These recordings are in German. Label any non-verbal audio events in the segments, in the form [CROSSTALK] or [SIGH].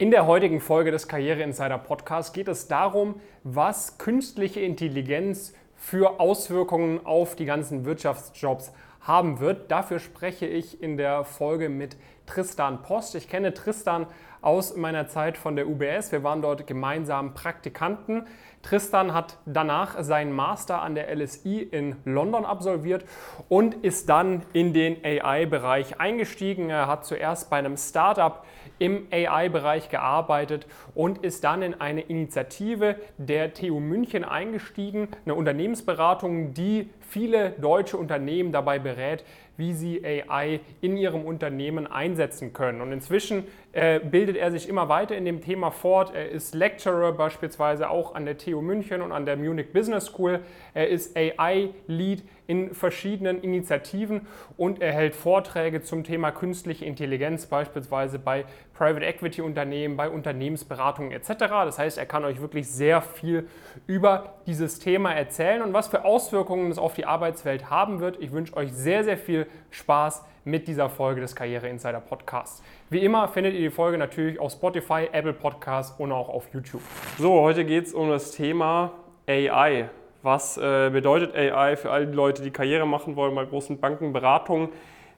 In der heutigen Folge des Karriere Insider Podcasts geht es darum, was künstliche Intelligenz für Auswirkungen auf die ganzen Wirtschaftsjobs haben wird. Dafür spreche ich in der Folge mit Tristan Post. Ich kenne Tristan aus meiner Zeit von der UBS. Wir waren dort gemeinsam Praktikanten. Tristan hat danach seinen Master an der LSI in London absolviert und ist dann in den AI-Bereich eingestiegen. Er hat zuerst bei einem Startup im AI-Bereich gearbeitet und ist dann in eine Initiative der TU München eingestiegen, eine Unternehmensberatung, die viele deutsche Unternehmen dabei berät, wie sie AI in ihrem Unternehmen einsetzen können. Und inzwischen äh, bildet er sich immer weiter in dem Thema fort. Er ist Lecturer beispielsweise auch an der TU München und an der Munich Business School. Er ist AI-Lead in verschiedenen Initiativen und er hält Vorträge zum Thema künstliche Intelligenz, beispielsweise bei Private Equity Unternehmen, bei Unternehmensberatungen etc. Das heißt, er kann euch wirklich sehr viel über dieses Thema erzählen und was für Auswirkungen es auf die Arbeitswelt haben wird. Ich wünsche euch sehr, sehr viel Spaß mit dieser Folge des Karriere Insider Podcasts. Wie immer findet ihr die Folge natürlich auf Spotify, Apple Podcasts und auch auf YouTube. So, heute geht es um das Thema AI. Was äh, bedeutet AI für all die Leute, die Karriere machen wollen bei großen Banken, Beratungen?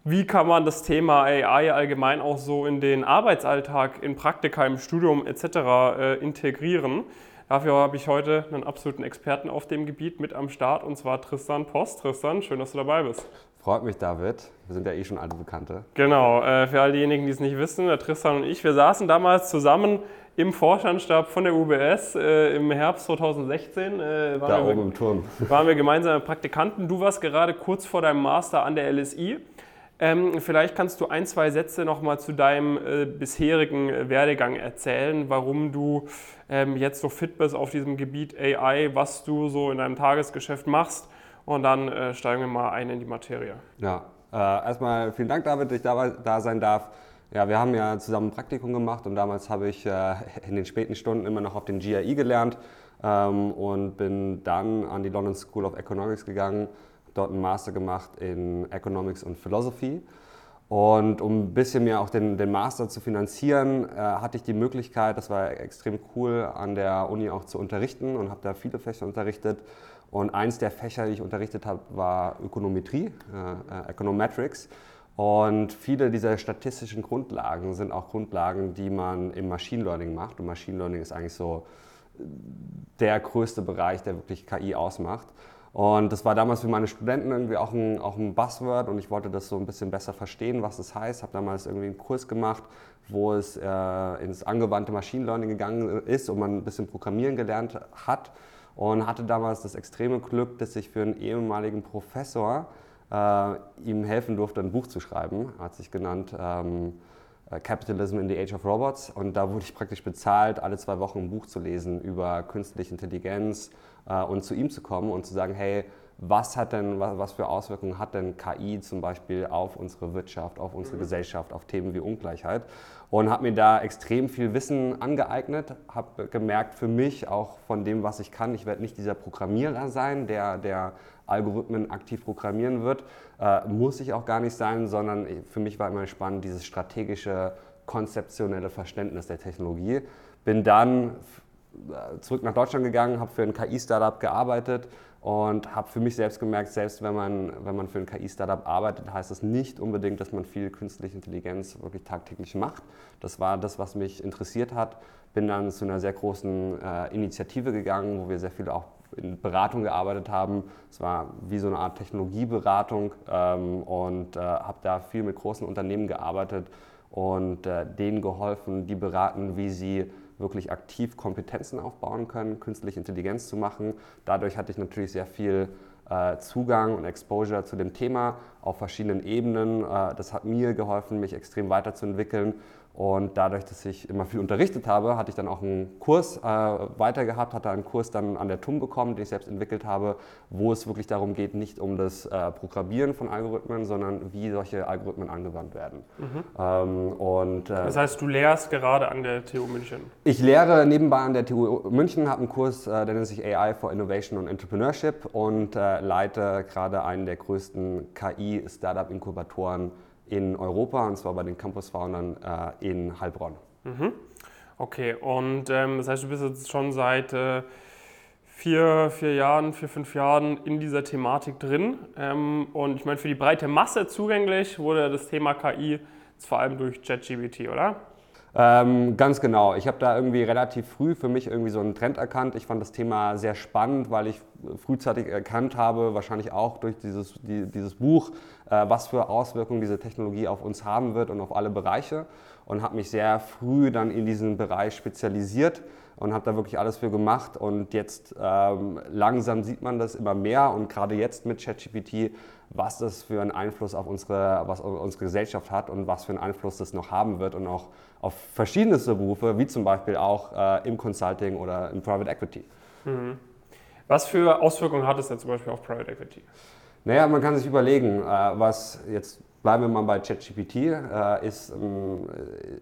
Wie kann man das Thema AI allgemein auch so in den Arbeitsalltag, in Praktika, im Studium etc. Äh, integrieren? Dafür habe ich heute einen absoluten Experten auf dem Gebiet mit am Start und zwar Tristan Post. Tristan, schön, dass du dabei bist. Freut mich, David. Wir sind ja eh schon alte Bekannte. Genau, äh, für all diejenigen, die es nicht wissen, der Tristan und ich, wir saßen damals zusammen im Vorstandsstab von der UBS äh, im Herbst 2016. Äh, da oben im Turm. [LAUGHS] Waren wir gemeinsame Praktikanten. Du warst gerade kurz vor deinem Master an der LSI. Ähm, vielleicht kannst du ein, zwei Sätze nochmal zu deinem äh, bisherigen Werdegang erzählen, warum du ähm, jetzt so fit bist auf diesem Gebiet AI, was du so in deinem Tagesgeschäft machst und dann äh, steigen wir mal ein in die Materie. Ja, äh, erstmal vielen Dank, David, dass ich da, da sein darf. Ja, wir haben ja zusammen ein Praktikum gemacht und damals habe ich äh, in den späten Stunden immer noch auf den GRE gelernt ähm, und bin dann an die London School of Economics gegangen, dort einen Master gemacht in Economics und Philosophy. Und um ein bisschen mir auch den, den Master zu finanzieren, äh, hatte ich die Möglichkeit, das war extrem cool, an der Uni auch zu unterrichten und habe da viele Fächer unterrichtet. Und eins der Fächer, die ich unterrichtet habe, war Ökonometrie, äh, äh, Econometrics. Und viele dieser statistischen Grundlagen sind auch Grundlagen, die man im Machine Learning macht. Und Machine Learning ist eigentlich so der größte Bereich, der wirklich KI ausmacht. Und das war damals für meine Studenten irgendwie auch ein, auch ein Buzzword und ich wollte das so ein bisschen besser verstehen, was das heißt. Habe damals irgendwie einen Kurs gemacht, wo es äh, ins angewandte Machine Learning gegangen ist und man ein bisschen Programmieren gelernt hat und hatte damals das extreme Glück, dass ich für einen ehemaligen Professor äh, ihm helfen durfte, ein Buch zu schreiben. Er hat sich genannt ähm, äh, Capitalism in the Age of Robots und da wurde ich praktisch bezahlt, alle zwei Wochen ein Buch zu lesen über künstliche Intelligenz äh, und zu ihm zu kommen und zu sagen, hey, was hat denn, was für Auswirkungen hat denn KI zum Beispiel auf unsere Wirtschaft, auf unsere mhm. Gesellschaft, auf Themen wie Ungleichheit? Und habe mir da extrem viel Wissen angeeignet, habe gemerkt für mich auch von dem, was ich kann, ich werde nicht dieser Programmierer sein, der, der Algorithmen aktiv programmieren wird, äh, muss ich auch gar nicht sein, sondern für mich war immer spannend dieses strategische, konzeptionelle Verständnis der Technologie. Bin dann äh, zurück nach Deutschland gegangen, habe für ein KI-Startup gearbeitet und habe für mich selbst gemerkt, selbst wenn man, wenn man für ein KI-Startup arbeitet, heißt das nicht unbedingt, dass man viel künstliche Intelligenz wirklich tagtäglich macht. Das war das, was mich interessiert hat. Bin dann zu einer sehr großen äh, Initiative gegangen, wo wir sehr viel auch in Beratung gearbeitet haben. Es war wie so eine Art Technologieberatung ähm, und äh, habe da viel mit großen Unternehmen gearbeitet und äh, denen geholfen, die beraten, wie sie wirklich aktiv Kompetenzen aufbauen können, künstliche Intelligenz zu machen. Dadurch hatte ich natürlich sehr viel äh, Zugang und Exposure zu dem Thema auf verschiedenen Ebenen. Äh, das hat mir geholfen, mich extrem weiterzuentwickeln und dadurch, dass ich immer viel unterrichtet habe, hatte ich dann auch einen Kurs äh, weiter gehabt, hatte einen Kurs dann an der TUM bekommen, den ich selbst entwickelt habe, wo es wirklich darum geht, nicht um das äh, Programmieren von Algorithmen, sondern wie solche Algorithmen angewandt werden. Mhm. Ähm, und, äh, das heißt, du lehrst gerade an der TU München? Ich lehre nebenbei an der TU München, habe einen Kurs, äh, der nennt sich AI for Innovation und Entrepreneurship und äh, leite gerade einen der größten KI-Startup-Inkubatoren in Europa, und zwar bei den Campus Foundern äh, in Heilbronn. Mhm. Okay, und ähm, das heißt, du bist jetzt schon seit äh, vier, vier Jahren, vier, fünf Jahren in dieser Thematik drin. Ähm, und ich meine, für die breite Masse zugänglich wurde das Thema KI vor allem durch ChatGPT, oder? Ähm, ganz genau. Ich habe da irgendwie relativ früh für mich irgendwie so einen Trend erkannt. Ich fand das Thema sehr spannend, weil ich frühzeitig erkannt habe, wahrscheinlich auch durch dieses, die, dieses Buch, äh, was für Auswirkungen diese Technologie auf uns haben wird und auf alle Bereiche. Und habe mich sehr früh dann in diesen Bereich spezialisiert und habe da wirklich alles für gemacht. Und jetzt ähm, langsam sieht man das immer mehr und gerade jetzt mit ChatGPT, was das für einen Einfluss auf unsere, was unsere Gesellschaft hat und was für einen Einfluss das noch haben wird und auch auf verschiedenste Berufe, wie zum Beispiel auch äh, im Consulting oder im Private Equity. Mhm. Was für Auswirkungen hat es denn zum Beispiel auf Private Equity? Naja, man kann sich überlegen, äh, was jetzt bleiben wir mal bei ChatGPT, äh, ist, ähm,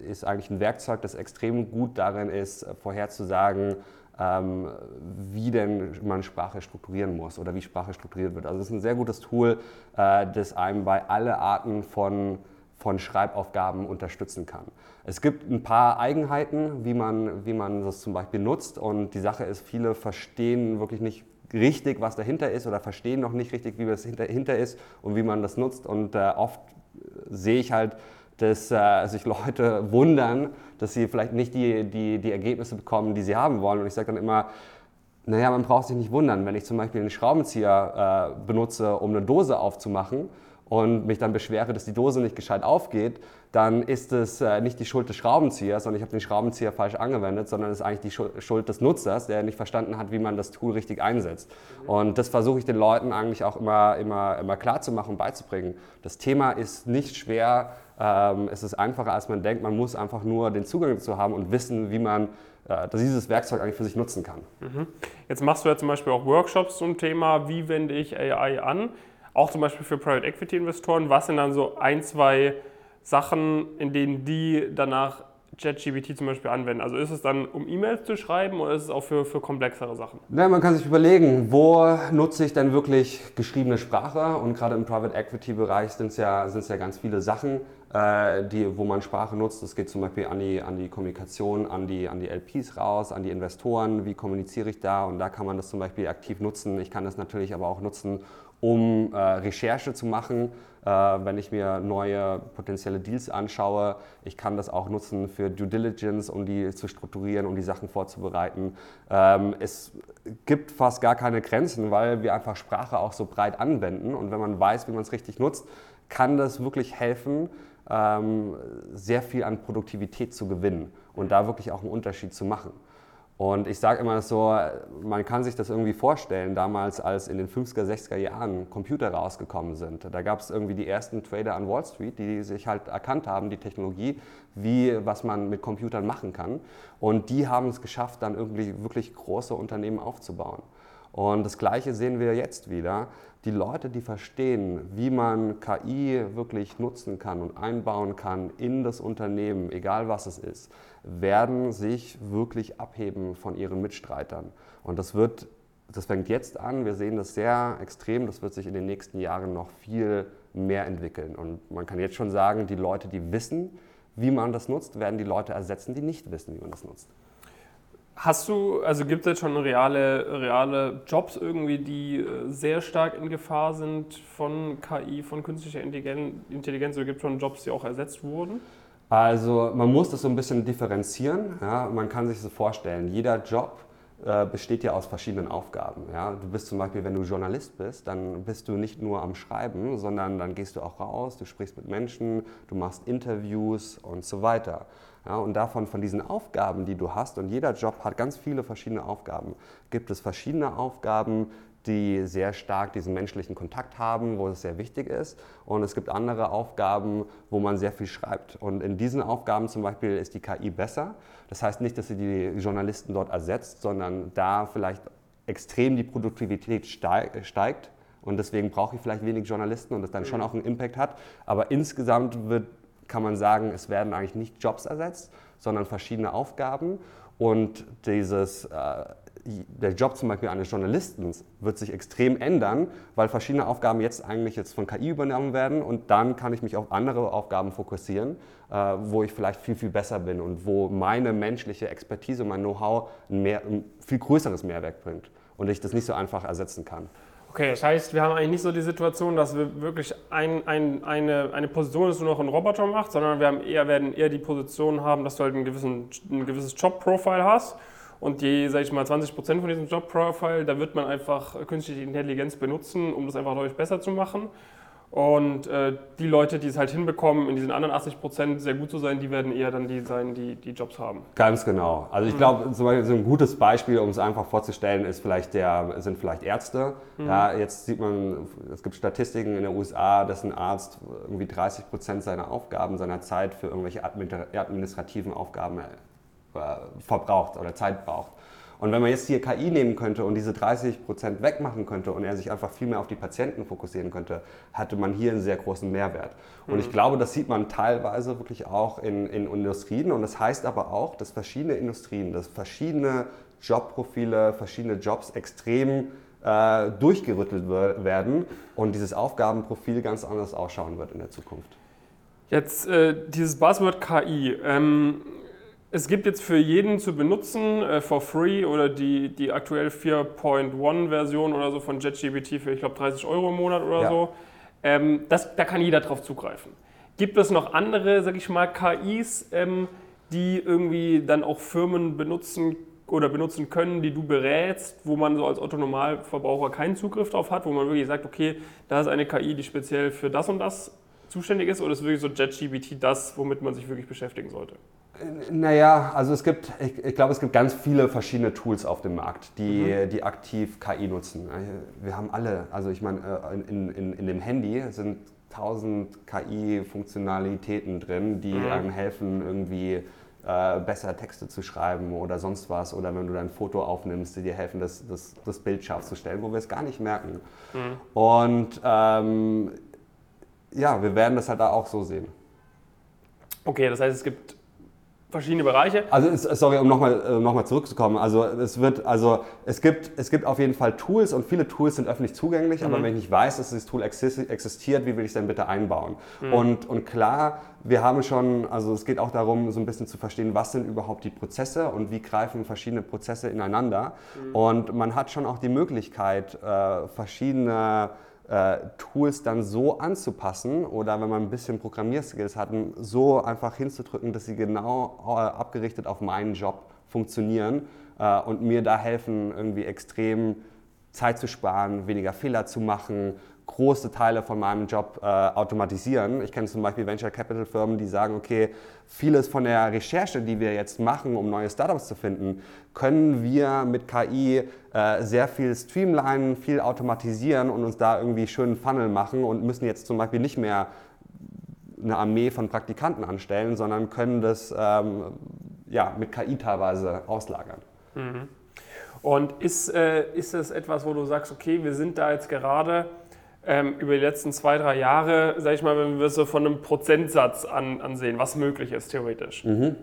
ist eigentlich ein Werkzeug, das extrem gut darin ist, vorherzusagen, ähm, wie denn man Sprache strukturieren muss oder wie Sprache strukturiert wird. Also es ist ein sehr gutes Tool, äh, das einem bei alle Arten von, von Schreibaufgaben unterstützen kann. Es gibt ein paar Eigenheiten, wie man, wie man das zum Beispiel nutzt und die Sache ist, viele verstehen wirklich nicht richtig, was dahinter ist oder verstehen noch nicht richtig, wie das dahinter ist und wie man das nutzt und äh, oft sehe ich halt, dass äh, sich Leute [LAUGHS] wundern, dass sie vielleicht nicht die, die, die Ergebnisse bekommen, die sie haben wollen. Und ich sage dann immer, naja, man braucht sich nicht wundern, wenn ich zum Beispiel einen Schraubenzieher äh, benutze, um eine Dose aufzumachen und mich dann beschwere, dass die Dose nicht gescheit aufgeht, dann ist es äh, nicht die Schuld des Schraubenziehers, sondern ich habe den Schraubenzieher falsch angewendet, sondern es ist eigentlich die Schuld des Nutzers, der nicht verstanden hat, wie man das Tool richtig einsetzt. Und das versuche ich den Leuten eigentlich auch immer, immer, immer klar zu machen und beizubringen. Das Thema ist nicht schwer, ähm, es ist einfacher, als man denkt. Man muss einfach nur den Zugang dazu haben und wissen, wie man äh, dieses Werkzeug eigentlich für sich nutzen kann. Mhm. Jetzt machst du ja zum Beispiel auch Workshops zum Thema, wie wende ich AI an? Auch zum Beispiel für Private Equity Investoren. Was sind dann so ein, zwei Sachen, in denen die danach ChatGPT zum Beispiel anwenden? Also ist es dann, um E-Mails zu schreiben oder ist es auch für, für komplexere Sachen? Ja, man kann sich überlegen, wo nutze ich denn wirklich geschriebene Sprache? Und gerade im Private Equity Bereich sind es ja, ja ganz viele Sachen, äh, die, wo man Sprache nutzt. Das geht zum Beispiel an die, an die Kommunikation, an die, an die LPs raus, an die Investoren. Wie kommuniziere ich da? Und da kann man das zum Beispiel aktiv nutzen. Ich kann das natürlich aber auch nutzen, um äh, Recherche zu machen, äh, wenn ich mir neue potenzielle Deals anschaue. Ich kann das auch nutzen für Due Diligence, um die zu strukturieren, um die Sachen vorzubereiten. Ähm, es gibt fast gar keine Grenzen, weil wir einfach Sprache auch so breit anwenden. Und wenn man weiß, wie man es richtig nutzt, kann das wirklich helfen, ähm, sehr viel an Produktivität zu gewinnen und da wirklich auch einen Unterschied zu machen. Und ich sage immer so, man kann sich das irgendwie vorstellen, damals als in den 50er, 60er Jahren Computer rausgekommen sind. Da gab es irgendwie die ersten Trader an Wall Street, die sich halt erkannt haben, die Technologie, wie, was man mit Computern machen kann. Und die haben es geschafft, dann irgendwie wirklich große Unternehmen aufzubauen. Und das Gleiche sehen wir jetzt wieder. Die Leute, die verstehen, wie man KI wirklich nutzen kann und einbauen kann in das Unternehmen, egal was es ist, werden sich wirklich abheben von ihren Mitstreitern. Und das wird, das fängt jetzt an. Wir sehen das sehr extrem. Das wird sich in den nächsten Jahren noch viel mehr entwickeln. Und man kann jetzt schon sagen, die Leute, die wissen, wie man das nutzt, werden die Leute ersetzen, die nicht wissen, wie man das nutzt. Hast du, also gibt es jetzt schon reale, reale Jobs irgendwie, die äh, sehr stark in Gefahr sind von KI, von künstlicher Intelligenz, oder gibt es schon Jobs, die auch ersetzt wurden? Also man muss das so ein bisschen differenzieren. Ja? Man kann sich so vorstellen, jeder Job äh, besteht ja aus verschiedenen Aufgaben. Ja? Du bist zum Beispiel, wenn du Journalist bist, dann bist du nicht nur am Schreiben, sondern dann gehst du auch raus, du sprichst mit Menschen, du machst Interviews und so weiter. Ja, und davon, von diesen Aufgaben, die du hast, und jeder Job hat ganz viele verschiedene Aufgaben, gibt es verschiedene Aufgaben, die sehr stark diesen menschlichen Kontakt haben, wo es sehr wichtig ist. Und es gibt andere Aufgaben, wo man sehr viel schreibt. Und in diesen Aufgaben zum Beispiel ist die KI besser. Das heißt nicht, dass sie die Journalisten dort ersetzt, sondern da vielleicht extrem die Produktivität steigt. Und deswegen brauche ich vielleicht wenig Journalisten und das dann schon mhm. auch einen Impact hat. Aber insgesamt wird, kann man sagen, es werden eigentlich nicht Jobs ersetzt, sondern verschiedene Aufgaben. Und dieses, äh, der Job zum Beispiel eines Journalisten wird sich extrem ändern, weil verschiedene Aufgaben jetzt eigentlich jetzt von KI übernommen werden und dann kann ich mich auf andere Aufgaben fokussieren, äh, wo ich vielleicht viel, viel besser bin und wo meine menschliche Expertise, mein Know-how ein, ein viel größeres Mehrwert bringt und ich das nicht so einfach ersetzen kann. Okay, das heißt, wir haben eigentlich nicht so die Situation, dass wir wirklich ein, ein, eine, eine Position ist, nur noch ein Roboter macht, sondern wir haben eher, werden eher die Position haben, dass du halt einen gewissen, ein gewisses Job-Profile hast und die, sag ich mal, 20 Prozent von diesem Job-Profile, da wird man einfach künstliche Intelligenz benutzen, um das einfach deutlich besser zu machen. Und äh, die Leute, die es halt hinbekommen, in diesen anderen 80 Prozent sehr gut zu sein, die werden eher dann die sein, die die Jobs haben. Ganz genau. Also ich mhm. glaube, zum Beispiel so ein gutes Beispiel, um es einfach vorzustellen, ist vielleicht der, sind vielleicht Ärzte. Mhm. Ja, jetzt sieht man, es gibt Statistiken in den USA, dass ein Arzt irgendwie 30 Prozent seiner Aufgaben, seiner Zeit für irgendwelche administrativen Aufgaben verbraucht oder Zeit braucht. Und wenn man jetzt hier KI nehmen könnte und diese 30 Prozent wegmachen könnte und er sich einfach viel mehr auf die Patienten fokussieren könnte, hatte man hier einen sehr großen Mehrwert. Und mhm. ich glaube, das sieht man teilweise wirklich auch in, in Industrien. Und das heißt aber auch, dass verschiedene Industrien, dass verschiedene Jobprofile, verschiedene Jobs extrem äh, durchgerüttelt werden und dieses Aufgabenprofil ganz anders ausschauen wird in der Zukunft. Jetzt äh, dieses Buzzword KI. Ähm, es gibt jetzt für jeden zu benutzen, äh, for free oder die, die aktuell 4.1 Version oder so von JetGPT für, ich glaube, 30 Euro im Monat oder ja. so. Ähm, das, da kann jeder drauf zugreifen. Gibt es noch andere, sag ich mal, KIs, ähm, die irgendwie dann auch Firmen benutzen oder benutzen können, die du berätst, wo man so als Autonomalverbraucher keinen Zugriff drauf hat, wo man wirklich sagt, okay, da ist eine KI, die speziell für das und das zuständig ist, oder ist wirklich so JetGPT das, womit man sich wirklich beschäftigen sollte? Naja, also es gibt, ich, ich, glaube, es gibt ganz viele verschiedene Tools auf dem Markt, die, mhm. die aktiv KI nutzen. Wir haben alle, also ich meine, äh, in, in, in dem Handy sind tausend KI-Funktionalitäten drin, die mhm. einem helfen, irgendwie äh, besser Texte zu schreiben oder sonst was. Oder wenn du dein Foto aufnimmst, die dir helfen, das, das, das Bild scharf zu stellen, wo wir es gar nicht merken. Mhm. Und ähm, ja, wir werden das halt da auch so sehen. Okay, das heißt, es gibt verschiedene Bereiche. Also sorry, um nochmal äh, noch mal zurückzukommen. Also es wird, also es gibt, es gibt auf jeden Fall Tools und viele Tools sind öffentlich zugänglich, mhm. aber wenn ich nicht weiß, dass dieses Tool existiert, wie will ich es denn bitte einbauen? Mhm. Und, und klar, wir haben schon, also es geht auch darum, so ein bisschen zu verstehen, was sind überhaupt die Prozesse und wie greifen verschiedene Prozesse ineinander. Mhm. Und man hat schon auch die Möglichkeit, äh, verschiedene Tools dann so anzupassen oder wenn man ein bisschen Programmierskills hat, so einfach hinzudrücken, dass sie genau äh, abgerichtet auf meinen Job funktionieren äh, und mir da helfen, irgendwie extrem Zeit zu sparen, weniger Fehler zu machen, große Teile von meinem Job äh, automatisieren. Ich kenne zum Beispiel Venture Capital Firmen, die sagen, okay, vieles von der Recherche, die wir jetzt machen, um neue Startups zu finden, können wir mit KI äh, sehr viel streamlinen, viel automatisieren und uns da irgendwie schönen Funnel machen und müssen jetzt zum Beispiel nicht mehr eine Armee von Praktikanten anstellen, sondern können das ähm, ja, mit KI teilweise auslagern. Mhm. Und ist, äh, ist es etwas, wo du sagst, okay, wir sind da jetzt gerade ähm, über die letzten zwei, drei Jahre, sag ich mal, wenn wir es so von einem Prozentsatz an, ansehen, was möglich ist theoretisch. Mhm.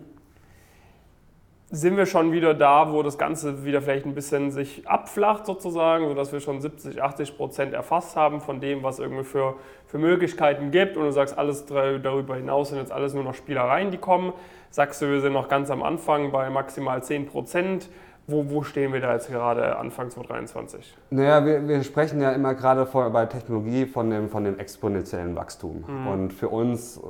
Sind wir schon wieder da, wo das Ganze wieder vielleicht ein bisschen sich abflacht sozusagen, sodass wir schon 70, 80 Prozent erfasst haben von dem, was irgendwie für, für Möglichkeiten gibt und du sagst, alles darüber hinaus sind jetzt alles nur noch Spielereien, die kommen. Sagst du, wir sind noch ganz am Anfang bei maximal 10 Prozent wo, wo, stehen wir da jetzt gerade Anfang 2023? Naja, wir, wir sprechen ja immer gerade vor, bei Technologie von dem, von dem exponentiellen Wachstum. Mhm. Und für uns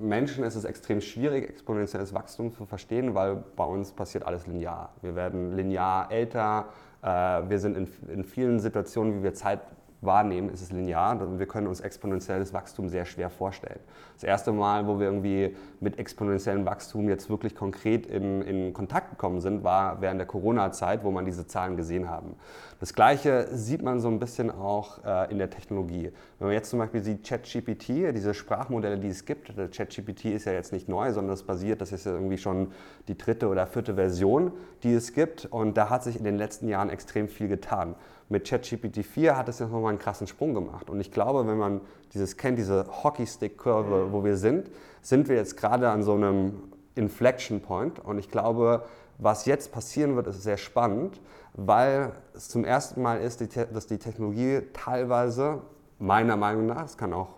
Menschen ist es extrem schwierig, exponentielles Wachstum zu verstehen, weil bei uns passiert alles linear. Wir werden linear älter, äh, wir sind in, in vielen Situationen, wie wir Zeit wahrnehmen, ist es linear. Wir können uns exponentielles Wachstum sehr schwer vorstellen. Das erste Mal, wo wir irgendwie mit exponentiellem Wachstum jetzt wirklich konkret in, in Kontakt gekommen sind, war während der Corona-Zeit, wo man diese Zahlen gesehen haben. Das Gleiche sieht man so ein bisschen auch äh, in der Technologie. Wenn man jetzt zum Beispiel sieht ChatGPT, diese Sprachmodelle, die es gibt, ChatGPT ist ja jetzt nicht neu, sondern es basiert, das ist ja irgendwie schon die dritte oder vierte Version, die es gibt. Und da hat sich in den letzten Jahren extrem viel getan mit ChatGPT 4 hat es jetzt nochmal einen krassen Sprung gemacht. Und ich glaube, wenn man dieses kennt, diese Hockeystick-Kurve, wo wir sind, sind wir jetzt gerade an so einem Inflection Point. Und ich glaube, was jetzt passieren wird, ist sehr spannend, weil es zum ersten Mal ist, dass die Technologie teilweise, meiner Meinung nach, es kann auch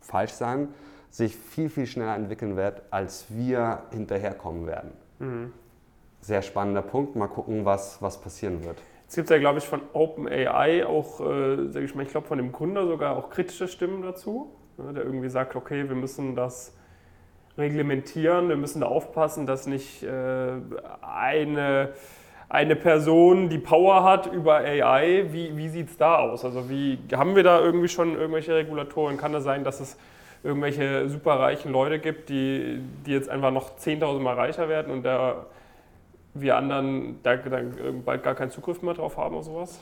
falsch sein, sich viel, viel schneller entwickeln wird, als wir hinterherkommen werden. Mhm. Sehr spannender Punkt. Mal gucken, was, was passieren wird. Es gibt ja, glaube ich, von OpenAI auch, äh, sag ich mal, ich glaube von dem Gründer sogar auch kritische Stimmen dazu, ne, der irgendwie sagt, okay, wir müssen das reglementieren, wir müssen da aufpassen, dass nicht äh, eine, eine Person die Power hat über AI. Wie, wie sieht es da aus? Also wie haben wir da irgendwie schon irgendwelche Regulatoren? Kann es das sein, dass es irgendwelche superreichen Leute gibt, die, die jetzt einfach noch 10.000 Mal reicher werden und da wir anderen da, da bald gar keinen Zugriff mehr drauf haben oder sowas?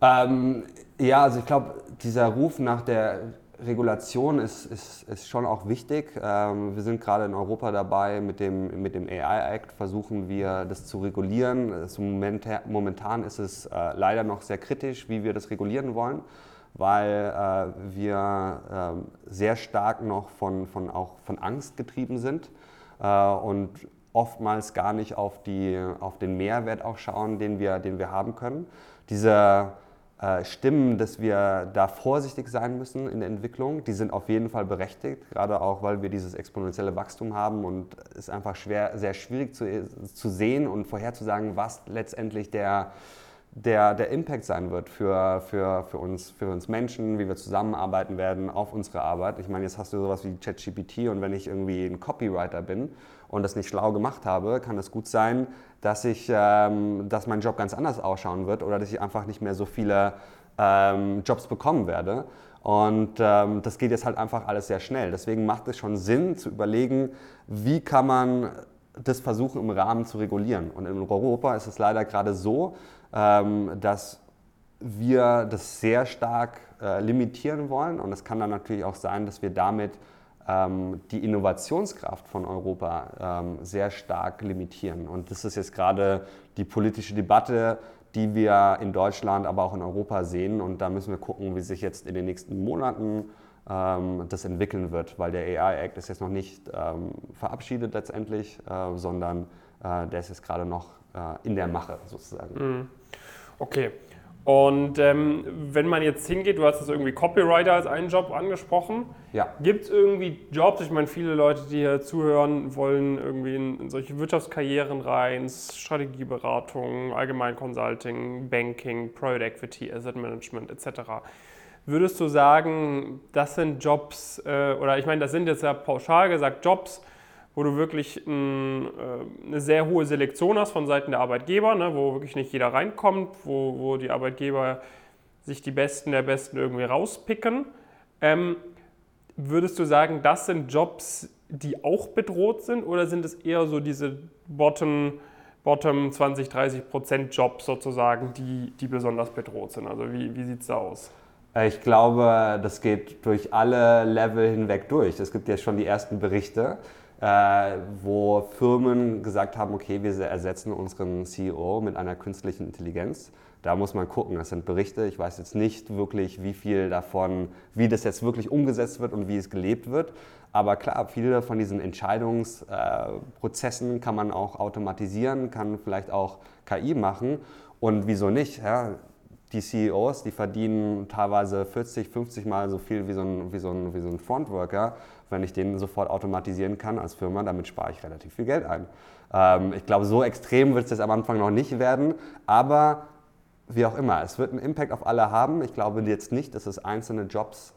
Ähm, ja, also ich glaube, dieser Ruf nach der Regulation ist, ist, ist schon auch wichtig. Ähm, wir sind gerade in Europa dabei, mit dem, mit dem AI Act versuchen wir das zu regulieren. Moment, momentan ist es äh, leider noch sehr kritisch, wie wir das regulieren wollen, weil äh, wir äh, sehr stark noch von, von, auch von Angst getrieben sind äh, und oftmals gar nicht auf, die, auf den Mehrwert auch schauen, den wir, den wir haben können. Diese äh, Stimmen, dass wir da vorsichtig sein müssen in der Entwicklung, die sind auf jeden Fall berechtigt, gerade auch, weil wir dieses exponentielle Wachstum haben und es ist einfach schwer, sehr schwierig zu, zu sehen und vorherzusagen, was letztendlich der, der, der Impact sein wird für, für, für, uns, für uns Menschen, wie wir zusammenarbeiten werden auf unsere Arbeit. Ich meine, jetzt hast du sowas wie ChatGPT und wenn ich irgendwie ein Copywriter bin und das nicht schlau gemacht habe, kann es gut sein, dass, ich, ähm, dass mein Job ganz anders ausschauen wird oder dass ich einfach nicht mehr so viele ähm, Jobs bekommen werde. Und ähm, das geht jetzt halt einfach alles sehr schnell. Deswegen macht es schon Sinn zu überlegen, wie kann man das versuchen im Rahmen zu regulieren. Und in Europa ist es leider gerade so, ähm, dass wir das sehr stark äh, limitieren wollen. Und es kann dann natürlich auch sein, dass wir damit die Innovationskraft von Europa ähm, sehr stark limitieren. Und das ist jetzt gerade die politische Debatte, die wir in Deutschland, aber auch in Europa sehen. Und da müssen wir gucken, wie sich jetzt in den nächsten Monaten ähm, das entwickeln wird, weil der AI Act ist jetzt noch nicht ähm, verabschiedet letztendlich, äh, sondern äh, der ist jetzt gerade noch äh, in der Mache sozusagen. Mhm. Okay. Und ähm, wenn man jetzt hingeht, du hast das irgendwie Copywriter als einen Job angesprochen. Ja. Gibt es irgendwie Jobs? Ich meine, viele Leute, die hier zuhören, wollen irgendwie in, in solche Wirtschaftskarrieren rein, Strategieberatung, Allgemein Consulting, Banking, Private Equity, Asset Management etc. Würdest du sagen, das sind Jobs, äh, oder ich meine, das sind jetzt ja pauschal gesagt Jobs, wo du wirklich ein, äh, eine sehr hohe Selektion hast von Seiten der Arbeitgeber, ne, wo wirklich nicht jeder reinkommt, wo, wo die Arbeitgeber sich die Besten der Besten irgendwie rauspicken. Ähm, würdest du sagen, das sind Jobs, die auch bedroht sind oder sind es eher so diese Bottom, Bottom 20, 30 Prozent Jobs sozusagen, die, die besonders bedroht sind? Also wie, wie sieht es da aus? Äh, ich glaube, das geht durch alle Level hinweg durch. Es gibt ja schon die ersten Berichte äh, wo Firmen gesagt haben, okay, wir ersetzen unseren CEO mit einer künstlichen Intelligenz. Da muss man gucken, das sind Berichte. Ich weiß jetzt nicht wirklich, wie viel davon, wie das jetzt wirklich umgesetzt wird und wie es gelebt wird. Aber klar, viele von diesen Entscheidungsprozessen kann man auch automatisieren, kann vielleicht auch KI machen. Und wieso nicht? Ja? Die CEOs, die verdienen teilweise 40, 50 Mal so viel wie so ein, wie so ein, wie so ein Frontworker wenn ich den sofort automatisieren kann als Firma, damit spare ich relativ viel Geld ein. Ähm, ich glaube, so extrem wird es jetzt am Anfang noch nicht werden, aber wie auch immer, es wird einen Impact auf alle haben. Ich glaube jetzt nicht, dass es einzelne Jobs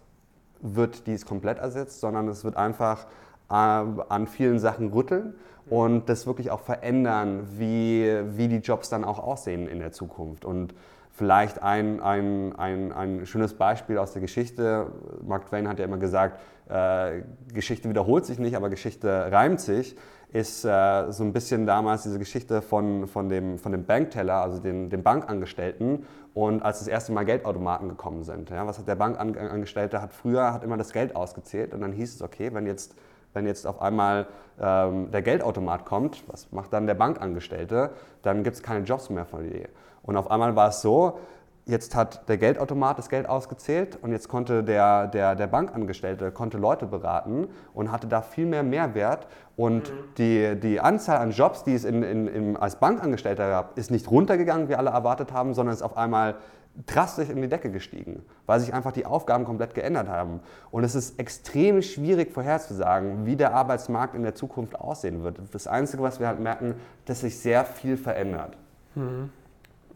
wird, die es komplett ersetzt, sondern es wird einfach äh, an vielen Sachen rütteln und das wirklich auch verändern, wie, wie die Jobs dann auch aussehen in der Zukunft. Und vielleicht ein, ein, ein, ein schönes Beispiel aus der Geschichte. Mark Twain hat ja immer gesagt, äh, Geschichte wiederholt sich nicht, aber Geschichte reimt sich, ist äh, so ein bisschen damals diese Geschichte von, von, dem, von dem Bankteller, also den, dem Bankangestellten und als das erste Mal Geldautomaten gekommen sind. Ja, was hat der Bankangestellte? Hat früher hat immer das Geld ausgezählt und dann hieß es, okay, wenn jetzt, wenn jetzt auf einmal ähm, der Geldautomat kommt, was macht dann der Bankangestellte? Dann gibt es keine Jobs mehr von dir. Und auf einmal war es so, jetzt hat der Geldautomat das Geld ausgezählt und jetzt konnte der, der, der Bankangestellte konnte Leute beraten und hatte da viel mehr Mehrwert. Und mhm. die, die Anzahl an Jobs, die es in, in, in, als Bankangestellter gab, ist nicht runtergegangen, wie alle erwartet haben, sondern ist auf einmal drastisch in die Decke gestiegen, weil sich einfach die Aufgaben komplett geändert haben. Und es ist extrem schwierig vorherzusagen, wie der Arbeitsmarkt in der Zukunft aussehen wird. Das Einzige, was wir halt merken, dass sich sehr viel verändert. Mhm.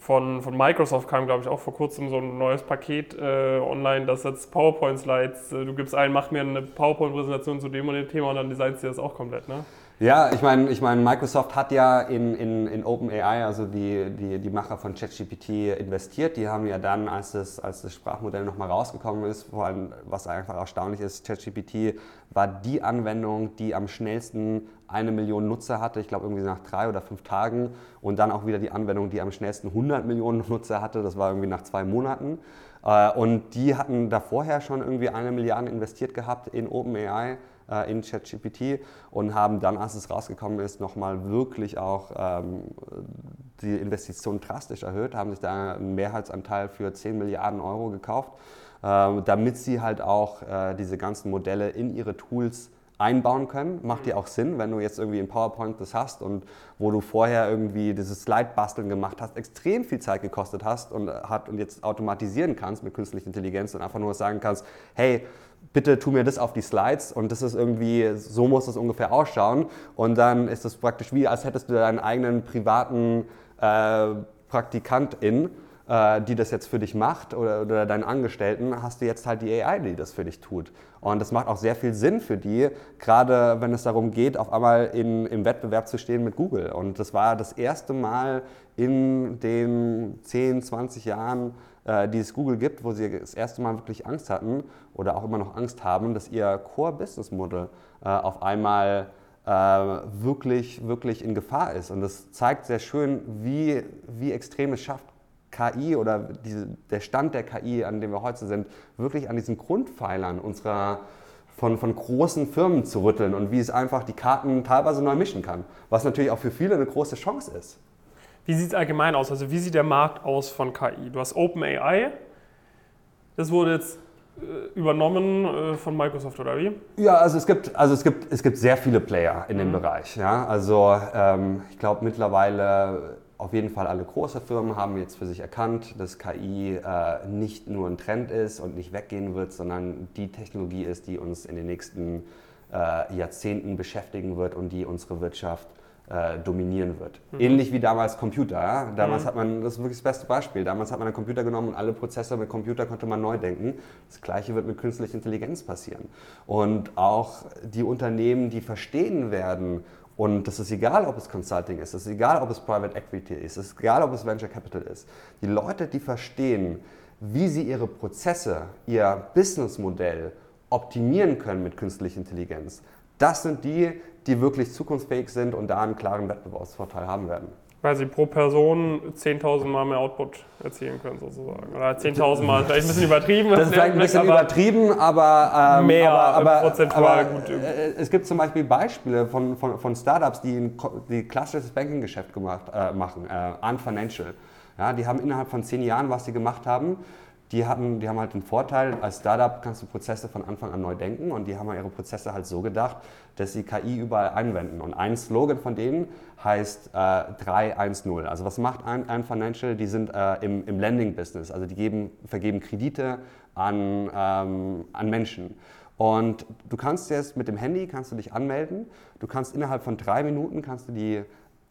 Von, von Microsoft kam, glaube ich, auch vor kurzem so ein neues Paket äh, online, das jetzt PowerPoint-Slides, äh, du gibst ein, mach mir eine PowerPoint-Präsentation zu dem und dem Thema und dann designst du das auch komplett, ne? Ja, ich meine, ich mein, Microsoft hat ja in, in, in OpenAI, also die, die, die Macher von ChatGPT, investiert. Die haben ja dann, als das, als das Sprachmodell nochmal rausgekommen ist, vor allem, was einfach erstaunlich ist, ChatGPT war die Anwendung, die am schnellsten eine Million Nutzer hatte, ich glaube irgendwie nach drei oder fünf Tagen. Und dann auch wieder die Anwendung, die am schnellsten 100 Millionen Nutzer hatte, das war irgendwie nach zwei Monaten. Äh, und die hatten da vorher schon irgendwie eine Milliarde investiert gehabt in OpenAI äh, in ChatGPT und haben dann, als es rausgekommen ist, nochmal wirklich auch ähm, die Investition drastisch erhöht, haben sich da einen Mehrheitsanteil für 10 Milliarden Euro gekauft, äh, damit sie halt auch äh, diese ganzen Modelle in ihre Tools einbauen können. Macht ja auch Sinn, wenn du jetzt irgendwie in PowerPoint das hast und wo du vorher irgendwie dieses Slide-Basteln gemacht hast, extrem viel Zeit gekostet hast und, hat, und jetzt automatisieren kannst mit künstlicher Intelligenz und einfach nur sagen kannst, hey, bitte tu mir das auf die Slides und das ist irgendwie, so muss das ungefähr ausschauen. Und dann ist es praktisch wie, als hättest du deinen eigenen privaten äh, Praktikantin, die das jetzt für dich macht oder, oder deinen Angestellten, hast du jetzt halt die AI, die das für dich tut. Und das macht auch sehr viel Sinn für die, gerade wenn es darum geht, auf einmal in, im Wettbewerb zu stehen mit Google. Und das war das erste Mal in den 10, 20 Jahren, äh, die es Google gibt, wo sie das erste Mal wirklich Angst hatten oder auch immer noch Angst haben, dass ihr Core-Business-Model äh, auf einmal äh, wirklich, wirklich in Gefahr ist. Und das zeigt sehr schön, wie, wie extrem es schafft, KI oder diese, der Stand der KI, an dem wir heute sind, wirklich an diesen Grundpfeilern unserer von, von großen Firmen zu rütteln und wie es einfach die Karten teilweise neu mischen kann. Was natürlich auch für viele eine große Chance ist. Wie sieht es allgemein aus? Also wie sieht der Markt aus von KI? Du hast OpenAI, das wurde jetzt äh, übernommen äh, von Microsoft oder wie? Ja, also es gibt, also es gibt, es gibt sehr viele Player in mhm. dem Bereich. Ja? Also ähm, ich glaube mittlerweile auf jeden Fall alle große Firmen haben jetzt für sich erkannt, dass KI äh, nicht nur ein Trend ist und nicht weggehen wird, sondern die Technologie ist, die uns in den nächsten äh, Jahrzehnten beschäftigen wird und die unsere Wirtschaft äh, dominieren wird. Mhm. Ähnlich wie damals Computer. Ja? Damals mhm. hat man, das ist wirklich das beste Beispiel, damals hat man einen Computer genommen und alle Prozesse mit Computer konnte man neu denken. Das gleiche wird mit künstlicher Intelligenz passieren. Und auch die Unternehmen, die verstehen werden, und das ist egal, ob es Consulting ist, es ist egal, ob es Private Equity ist, es ist egal, ob es Venture Capital ist. Die Leute, die verstehen, wie sie ihre Prozesse, ihr Businessmodell optimieren können mit künstlicher Intelligenz, das sind die, die wirklich zukunftsfähig sind und da einen klaren Wettbewerbsvorteil haben werden. Weil sie pro Person 10.000 Mal mehr Output erzielen können, sozusagen. Oder 10.000 Mal, vielleicht ein bisschen übertrieben. Das ist vielleicht ein bisschen aber übertrieben, aber, ähm, mehr aber, aber, prozentual aber, gut. Äh, es gibt zum Beispiel Beispiele von, von, von Startups, die ein die klassisches Banking-Geschäft gemacht, äh, machen, äh, Unfinancial. Ja, die haben innerhalb von zehn Jahren, was sie gemacht haben, die, hatten, die haben halt den Vorteil, als Startup kannst du Prozesse von Anfang an neu denken und die haben ihre Prozesse halt so gedacht, dass sie KI überall einwenden. Und ein Slogan von denen heißt äh, 310. Also was macht ein, ein Financial? Die sind äh, im, im Lending-Business, also die geben, vergeben Kredite an, ähm, an Menschen. Und du kannst jetzt mit dem Handy kannst du dich anmelden. Du kannst innerhalb von drei Minuten kannst du die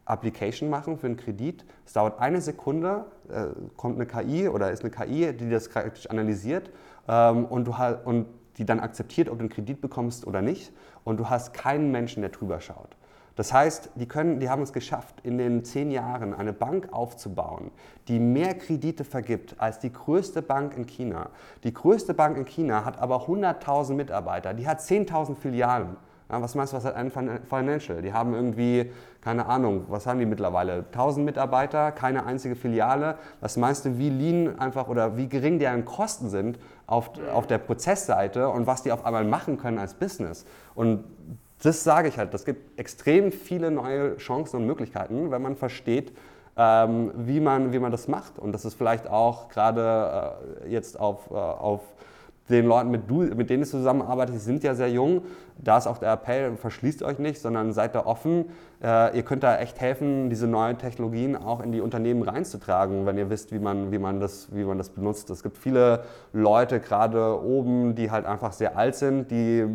Application machen für einen Kredit. Es dauert eine Sekunde, äh, kommt eine KI oder ist eine KI, die das praktisch analysiert ähm, und, du und die dann akzeptiert, ob du einen Kredit bekommst oder nicht. Und du hast keinen Menschen, der drüber schaut. Das heißt, die, können, die haben es geschafft, in den zehn Jahren eine Bank aufzubauen, die mehr Kredite vergibt als die größte Bank in China. Die größte Bank in China hat aber 100.000 Mitarbeiter, die hat 10.000 Filialen. Ja, was meinst du, was hat ein Financial? Die haben irgendwie, keine Ahnung, was haben die mittlerweile? 1000 Mitarbeiter, keine einzige Filiale. Was meinst du, wie lean einfach oder wie gering deren Kosten sind auf, auf der Prozessseite und was die auf einmal machen können als Business? Und das sage ich halt, das gibt extrem viele neue Chancen und Möglichkeiten, wenn man versteht, ähm, wie, man, wie man das macht. Und das ist vielleicht auch gerade äh, jetzt auf, äh, auf den Leuten, mit, du, mit denen du zusammenarbeitest, die sind ja sehr jung. Da ist auch der Appell, verschließt euch nicht, sondern seid da offen. Äh, ihr könnt da echt helfen, diese neuen Technologien auch in die Unternehmen reinzutragen, wenn ihr wisst, wie man, wie man, das, wie man das benutzt. Es gibt viele Leute, gerade oben, die halt einfach sehr alt sind, die,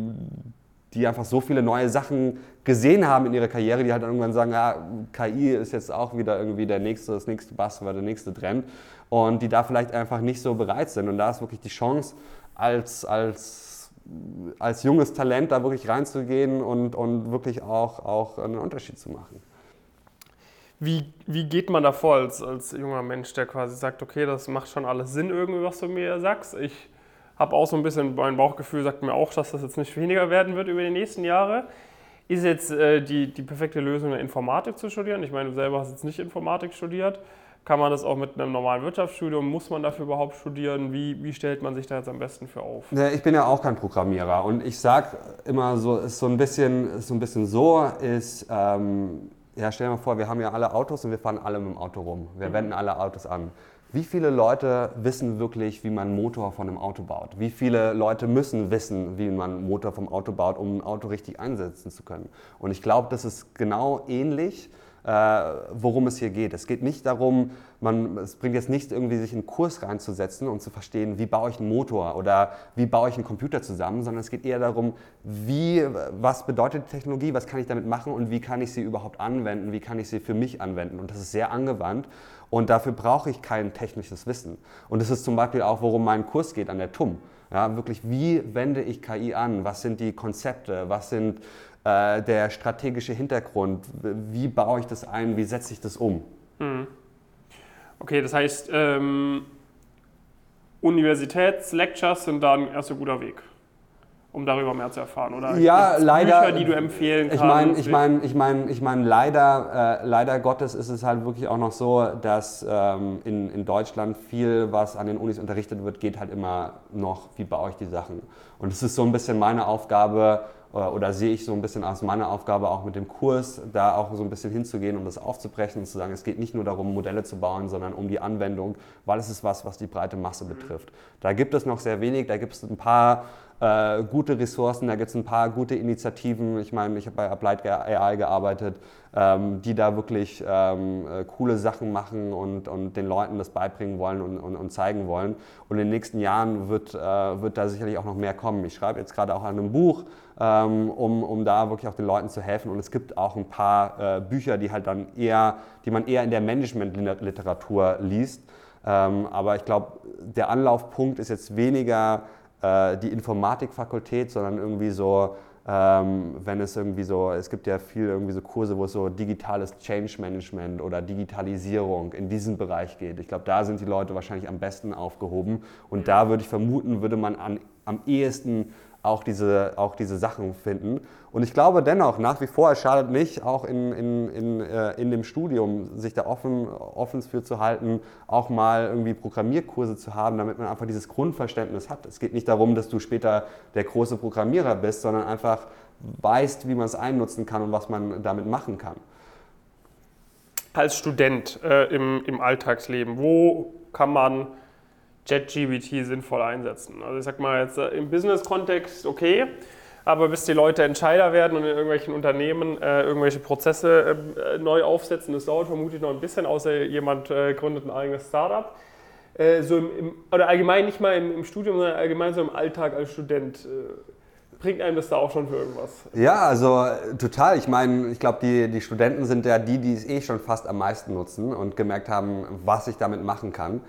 die einfach so viele neue Sachen gesehen haben in ihrer Karriere, die halt irgendwann sagen, ja, KI ist jetzt auch wieder irgendwie der nächste, das nächste Buzzword, der nächste Trend und die da vielleicht einfach nicht so bereit sind. Und da ist wirklich die Chance, als, als, als junges Talent da wirklich reinzugehen und, und wirklich auch, auch einen Unterschied zu machen. Wie, wie geht man da vor als, als junger Mensch, der quasi sagt, okay, das macht schon alles Sinn irgendwie, was du mir sagst. Ich habe auch so ein bisschen, mein Bauchgefühl sagt mir auch, dass das jetzt nicht weniger werden wird über die nächsten Jahre. Ist jetzt äh, die, die perfekte Lösung, Informatik zu studieren? Ich meine, du selber hast jetzt nicht Informatik studiert. Kann man das auch mit einem normalen Wirtschaftsstudium? Muss man dafür überhaupt studieren? Wie, wie stellt man sich da jetzt am besten für auf? Ich bin ja auch kein Programmierer und ich sage immer so, ist so ein bisschen so, ein bisschen so ist, ähm, ja, stell dir mal vor, wir haben ja alle Autos und wir fahren alle mit dem Auto rum. Wir mhm. wenden alle Autos an. Wie viele Leute wissen wirklich, wie man einen Motor von einem Auto baut? Wie viele Leute müssen wissen, wie man einen Motor vom Auto baut, um ein Auto richtig einsetzen zu können? Und ich glaube, das ist genau ähnlich äh, worum es hier geht. Es geht nicht darum, man, es bringt jetzt nichts, irgendwie sich in einen Kurs reinzusetzen und zu verstehen, wie baue ich einen Motor oder wie baue ich einen Computer zusammen, sondern es geht eher darum, wie, was bedeutet Technologie, was kann ich damit machen und wie kann ich sie überhaupt anwenden, wie kann ich sie für mich anwenden. Und das ist sehr angewandt und dafür brauche ich kein technisches Wissen. Und das ist zum Beispiel auch, worum mein Kurs geht an der TUM. Ja, wirklich, wie wende ich KI an? Was sind die Konzepte? Was sind äh, der strategische Hintergrund, wie baue ich das ein, wie setze ich das um. Mhm. Okay, das heißt, ähm, Universitätslectures sind da ein erster guter Weg, um darüber mehr zu erfahren, oder? Ja, leider. Bücher, die du empfehlen kannst. Ich meine, ich meine, ich meine, ich meine, leider, äh, leider Gottes ist es halt wirklich auch noch so, dass ähm, in, in Deutschland viel, was an den Unis unterrichtet wird, geht halt immer noch, wie baue ich die Sachen. Und es ist so ein bisschen meine Aufgabe, oder, oder, sehe ich so ein bisschen als meine Aufgabe auch mit dem Kurs, da auch so ein bisschen hinzugehen, um das aufzubrechen und zu sagen, es geht nicht nur darum, Modelle zu bauen, sondern um die Anwendung, weil es ist was, was die breite Masse betrifft. Da gibt es noch sehr wenig, da gibt es ein paar äh, gute Ressourcen, da gibt es ein paar gute Initiativen. Ich meine, ich habe bei Applied AI gearbeitet, ähm, die da wirklich ähm, äh, coole Sachen machen und, und den Leuten das beibringen wollen und, und, und zeigen wollen. Und in den nächsten Jahren wird, äh, wird da sicherlich auch noch mehr kommen. Ich schreibe jetzt gerade auch an einem Buch, ähm, um, um da wirklich auch den Leuten zu helfen. Und es gibt auch ein paar äh, Bücher, die halt dann eher, die man eher in der Management-Literatur liest. Ähm, aber ich glaube, der Anlaufpunkt ist jetzt weniger äh, die Informatikfakultät, sondern irgendwie so, ähm, wenn es irgendwie so, es gibt ja viel irgendwie so Kurse, wo es so digitales Change Management oder Digitalisierung in diesem Bereich geht. Ich glaube, da sind die Leute wahrscheinlich am besten aufgehoben und da würde ich vermuten, würde man an, am ehesten auch diese, auch diese Sachen finden. Und ich glaube dennoch, nach wie vor, es schadet nicht, auch in, in, in, äh, in dem Studium sich da offen, offen für zu halten, auch mal irgendwie Programmierkurse zu haben, damit man einfach dieses Grundverständnis hat. Es geht nicht darum, dass du später der große Programmierer bist, sondern einfach weißt, wie man es einnutzen kann und was man damit machen kann. Als Student äh, im, im Alltagsleben, wo kann man ChatGBT sinnvoll einsetzen. Also ich sag mal jetzt äh, im Business-Kontext okay, aber bis die Leute Entscheider werden und in irgendwelchen Unternehmen äh, irgendwelche Prozesse äh, neu aufsetzen, das dauert vermutlich noch ein bisschen, außer jemand äh, gründet ein eigenes Startup. Äh, so im, im, oder allgemein nicht mal im, im, Studium, sondern allgemein so im Alltag als Student. Äh, bringt einem das da auch schon für irgendwas? Ja, also total. Ich meine, ich glaube, die, die Studenten sind ja die, die es eh schon fast am meisten nutzen und gemerkt haben, was ich damit machen kann.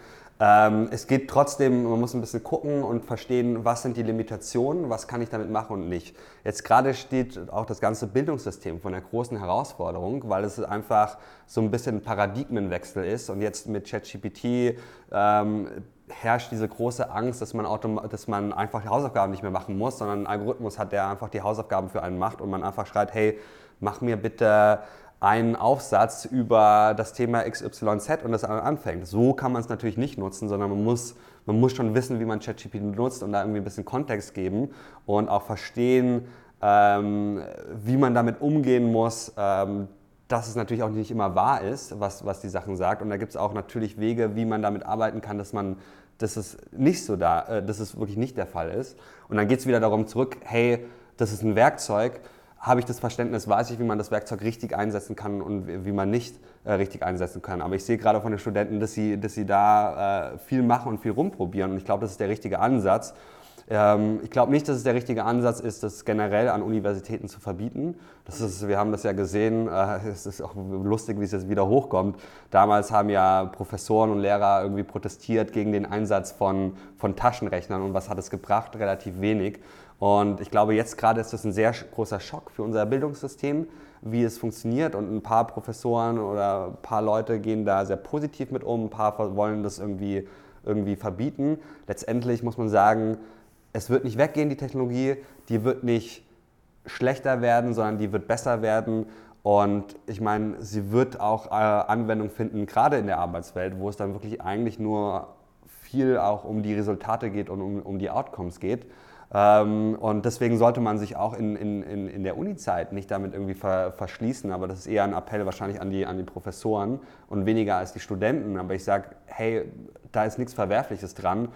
Ähm, es geht trotzdem, man muss ein bisschen gucken und verstehen, was sind die Limitationen, was kann ich damit machen und nicht. Jetzt gerade steht auch das ganze Bildungssystem von einer großen Herausforderung, weil es einfach so ein bisschen ein Paradigmenwechsel ist und jetzt mit ChatGPT ähm, herrscht diese große Angst, dass man, dass man einfach die Hausaufgaben nicht mehr machen muss, sondern ein Algorithmus hat, der einfach die Hausaufgaben für einen macht und man einfach schreit, hey, mach mir bitte einen Aufsatz über das Thema XYZ und das anfängt. So kann man es natürlich nicht nutzen, sondern man muss, man muss schon wissen, wie man ChatGPT nutzt und da irgendwie ein bisschen Kontext geben und auch verstehen, ähm, wie man damit umgehen muss, ähm, dass es natürlich auch nicht immer wahr ist, was, was die Sachen sagt. Und da gibt es auch natürlich Wege, wie man damit arbeiten kann, dass man dass es nicht so da, äh, dass es wirklich nicht der Fall ist. Und dann geht es wieder darum zurück, hey, das ist ein Werkzeug, habe ich das Verständnis, weiß ich, wie man das Werkzeug richtig einsetzen kann und wie man nicht äh, richtig einsetzen kann. Aber ich sehe gerade von den Studenten, dass sie, dass sie da äh, viel machen und viel rumprobieren. Und ich glaube, das ist der richtige Ansatz. Ähm, ich glaube nicht, dass es der richtige Ansatz ist, das generell an Universitäten zu verbieten. Das ist, wir haben das ja gesehen, äh, es ist auch lustig, wie es jetzt wieder hochkommt. Damals haben ja Professoren und Lehrer irgendwie protestiert gegen den Einsatz von, von Taschenrechnern und was hat es gebracht? Relativ wenig. Und ich glaube, jetzt gerade ist das ein sehr großer Schock für unser Bildungssystem, wie es funktioniert. Und ein paar Professoren oder ein paar Leute gehen da sehr positiv mit um, ein paar wollen das irgendwie, irgendwie verbieten. Letztendlich muss man sagen, es wird nicht weggehen, die Technologie, die wird nicht schlechter werden, sondern die wird besser werden. Und ich meine, sie wird auch äh, Anwendung finden, gerade in der Arbeitswelt, wo es dann wirklich eigentlich nur viel auch um die Resultate geht und um, um die Outcomes geht. Ähm, und deswegen sollte man sich auch in, in, in der Uni-Zeit nicht damit irgendwie ver, verschließen. Aber das ist eher ein Appell wahrscheinlich an die, an die Professoren und weniger als die Studenten. Aber ich sage, hey, da ist nichts Verwerfliches dran.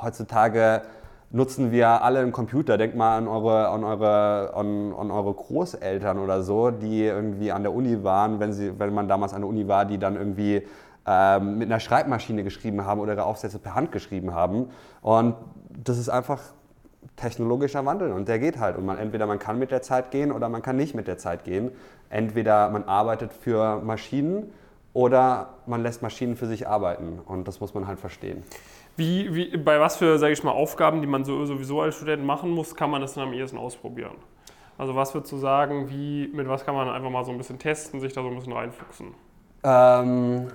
Heutzutage nutzen wir alle einen Computer. Denkt mal an eure, an eure, an, an eure Großeltern oder so, die irgendwie an der Uni waren, wenn, sie, wenn man damals an der Uni war, die dann irgendwie ähm, mit einer Schreibmaschine geschrieben haben oder ihre Aufsätze per Hand geschrieben haben. Und das ist einfach technologischer Wandel und der geht halt. Und man entweder man kann mit der Zeit gehen oder man kann nicht mit der Zeit gehen. Entweder man arbeitet für Maschinen oder man lässt Maschinen für sich arbeiten. Und das muss man halt verstehen. Wie, wie, bei was für, sage ich mal, Aufgaben, die man so, sowieso als Student machen muss, kann man das dann am ehesten ausprobieren? Also was würdest du sagen, wie, mit was kann man einfach mal so ein bisschen testen, sich da so ein bisschen reinfuchsen? Ähm,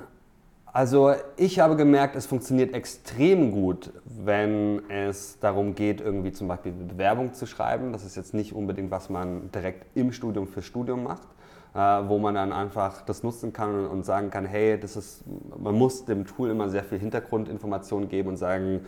also ich habe gemerkt, es funktioniert extrem gut, wenn es darum geht, irgendwie zum Beispiel Bewerbung zu schreiben. Das ist jetzt nicht unbedingt, was man direkt im Studium fürs Studium macht, äh, wo man dann einfach das nutzen kann und sagen kann, hey, das ist, man muss dem Tool immer sehr viel Hintergrundinformationen geben und sagen,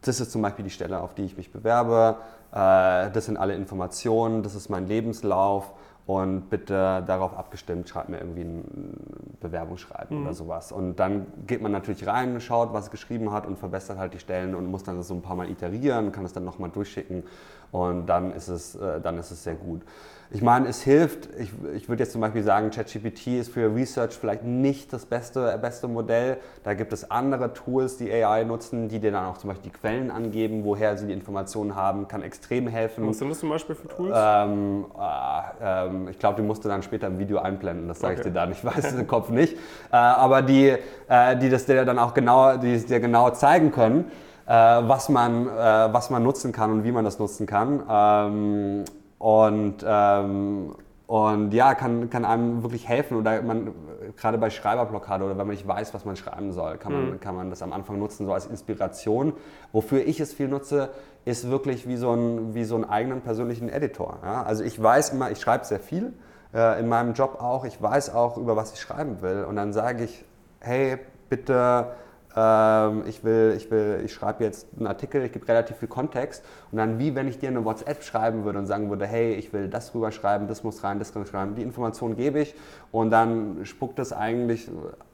das ist zum Beispiel die Stelle, auf die ich mich bewerbe, äh, das sind alle Informationen, das ist mein Lebenslauf und bitte darauf abgestimmt, schreibt mir irgendwie ein Bewerbungsschreiben mhm. oder sowas. Und dann geht man natürlich rein, schaut, was es geschrieben hat und verbessert halt die Stellen und muss dann so ein paar Mal iterieren, kann es dann nochmal durchschicken und dann ist es, äh, dann ist es sehr gut. Ich meine, es hilft, ich, ich würde jetzt zum Beispiel sagen, ChatGPT ist für Research vielleicht nicht das beste, beste Modell. Da gibt es andere Tools, die AI nutzen, die dir dann auch zum Beispiel die Quellen angeben, woher sie die Informationen haben, kann extrem helfen. Was sind das zum Beispiel für Tools? Ähm, äh, ähm, ich glaube, die musst du dann später im Video einblenden, das sage okay. ich dir dann, ich [LAUGHS] weiß es im Kopf nicht. Äh, aber die, äh, die das dir dann auch genau, die es dir genau zeigen können. Äh, was, man, äh, was man nutzen kann und wie man das nutzen kann. Und, ähm, und ja, kann, kann einem wirklich helfen. Oder man, gerade bei Schreiberblockade oder wenn man nicht weiß, was man schreiben soll, kann man, mhm. kann man das am Anfang nutzen, so als Inspiration. Wofür ich es viel nutze, ist wirklich wie so, ein, wie so einen eigenen persönlichen Editor. Ja? Also ich weiß immer, ich schreibe sehr viel, äh, in meinem Job auch. Ich weiß auch, über was ich schreiben will. Und dann sage ich, hey, bitte ich will, ich will, ich schreibe jetzt einen Artikel, ich gebe relativ viel Kontext und dann wie wenn ich dir eine WhatsApp schreiben würde und sagen würde, hey, ich will das rüber schreiben, das muss rein, das kann schreiben, die Information gebe ich und dann spuckt es eigentlich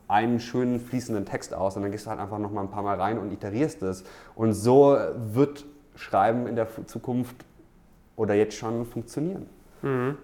einen schönen fließenden Text aus und dann gehst du halt einfach noch mal ein paar Mal rein und iterierst es und so wird Schreiben in der Zukunft oder jetzt schon funktionieren. Mhm.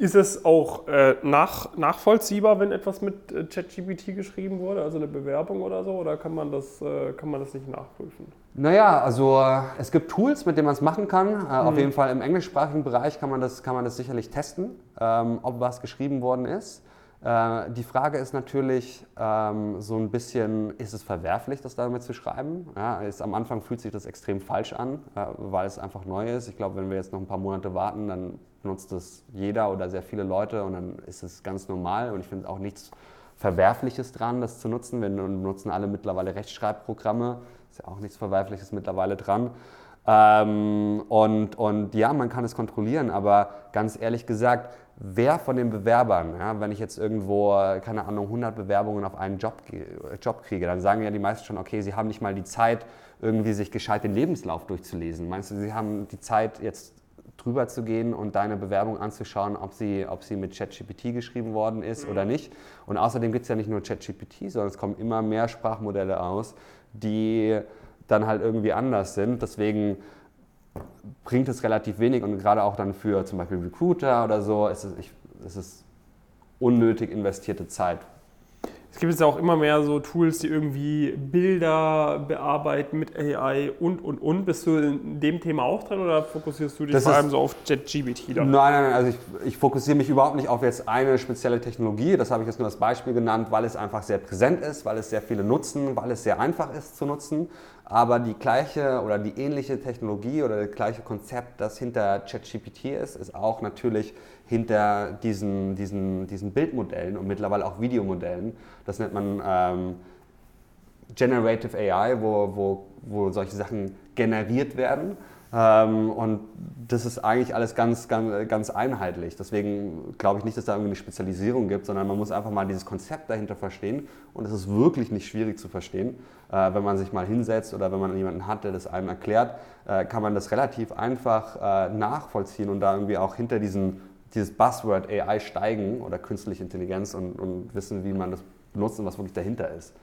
Ist es auch äh, nach, nachvollziehbar, wenn etwas mit äh, ChatGPT geschrieben wurde, also eine Bewerbung oder so, oder kann man das, äh, kann man das nicht nachprüfen? Naja, also äh, es gibt Tools, mit denen man es machen kann. Äh, mhm. Auf jeden Fall im englischsprachigen Bereich kann man das, kann man das sicherlich testen, ähm, ob was geschrieben worden ist. Äh, die Frage ist natürlich ähm, so ein bisschen, ist es verwerflich, das damit zu schreiben? Ja, ist, am Anfang fühlt sich das extrem falsch an, äh, weil es einfach neu ist. Ich glaube, wenn wir jetzt noch ein paar Monate warten, dann benutzt das jeder oder sehr viele Leute und dann ist es ganz normal und ich finde auch nichts Verwerfliches dran, das zu nutzen. Wir nutzen alle mittlerweile Rechtschreibprogramme, ist ja auch nichts Verwerfliches mittlerweile dran. Ähm, und, und ja, man kann es kontrollieren, aber ganz ehrlich gesagt, wer von den Bewerbern, ja, wenn ich jetzt irgendwo, keine Ahnung, 100 Bewerbungen auf einen Job, Job kriege, dann sagen ja die meisten schon, okay, sie haben nicht mal die Zeit, irgendwie sich gescheit den Lebenslauf durchzulesen. Meinst du, sie haben die Zeit, jetzt drüber zu gehen und deine Bewerbung anzuschauen, ob sie, ob sie mit ChatGPT geschrieben worden ist mhm. oder nicht. Und außerdem gibt es ja nicht nur ChatGPT, sondern es kommen immer mehr Sprachmodelle aus, die dann halt irgendwie anders sind. Deswegen bringt es relativ wenig und gerade auch dann für zum Beispiel Recruiter oder so ist es, ich, ist es unnötig investierte Zeit, es gibt jetzt auch immer mehr so Tools, die irgendwie Bilder bearbeiten mit AI und, und, und. Bist du in dem Thema auch drin oder fokussierst du dich das vor allem so auf JetGBT? Nein, nein, nein. Also ich, ich, fokussiere mich überhaupt nicht auf jetzt eine spezielle Technologie. Das habe ich jetzt nur als Beispiel genannt, weil es einfach sehr präsent ist, weil es sehr viele nutzen, weil es sehr einfach ist zu nutzen. Aber die gleiche oder die ähnliche Technologie oder das gleiche Konzept, das hinter ChatGPT ist, ist auch natürlich hinter diesen, diesen, diesen Bildmodellen und mittlerweile auch Videomodellen. Das nennt man ähm, Generative AI, wo, wo, wo solche Sachen generiert werden. Ähm, und das ist eigentlich alles ganz, ganz, ganz einheitlich. Deswegen glaube ich nicht, dass da irgendwie eine Spezialisierung gibt, sondern man muss einfach mal dieses Konzept dahinter verstehen. Und es ist wirklich nicht schwierig zu verstehen. Äh, wenn man sich mal hinsetzt oder wenn man jemanden hat, der das einem erklärt, äh, kann man das relativ einfach äh, nachvollziehen und da irgendwie auch hinter diesen, dieses Buzzword AI steigen oder künstliche Intelligenz und, und wissen, wie man das benutzt und was wirklich dahinter ist.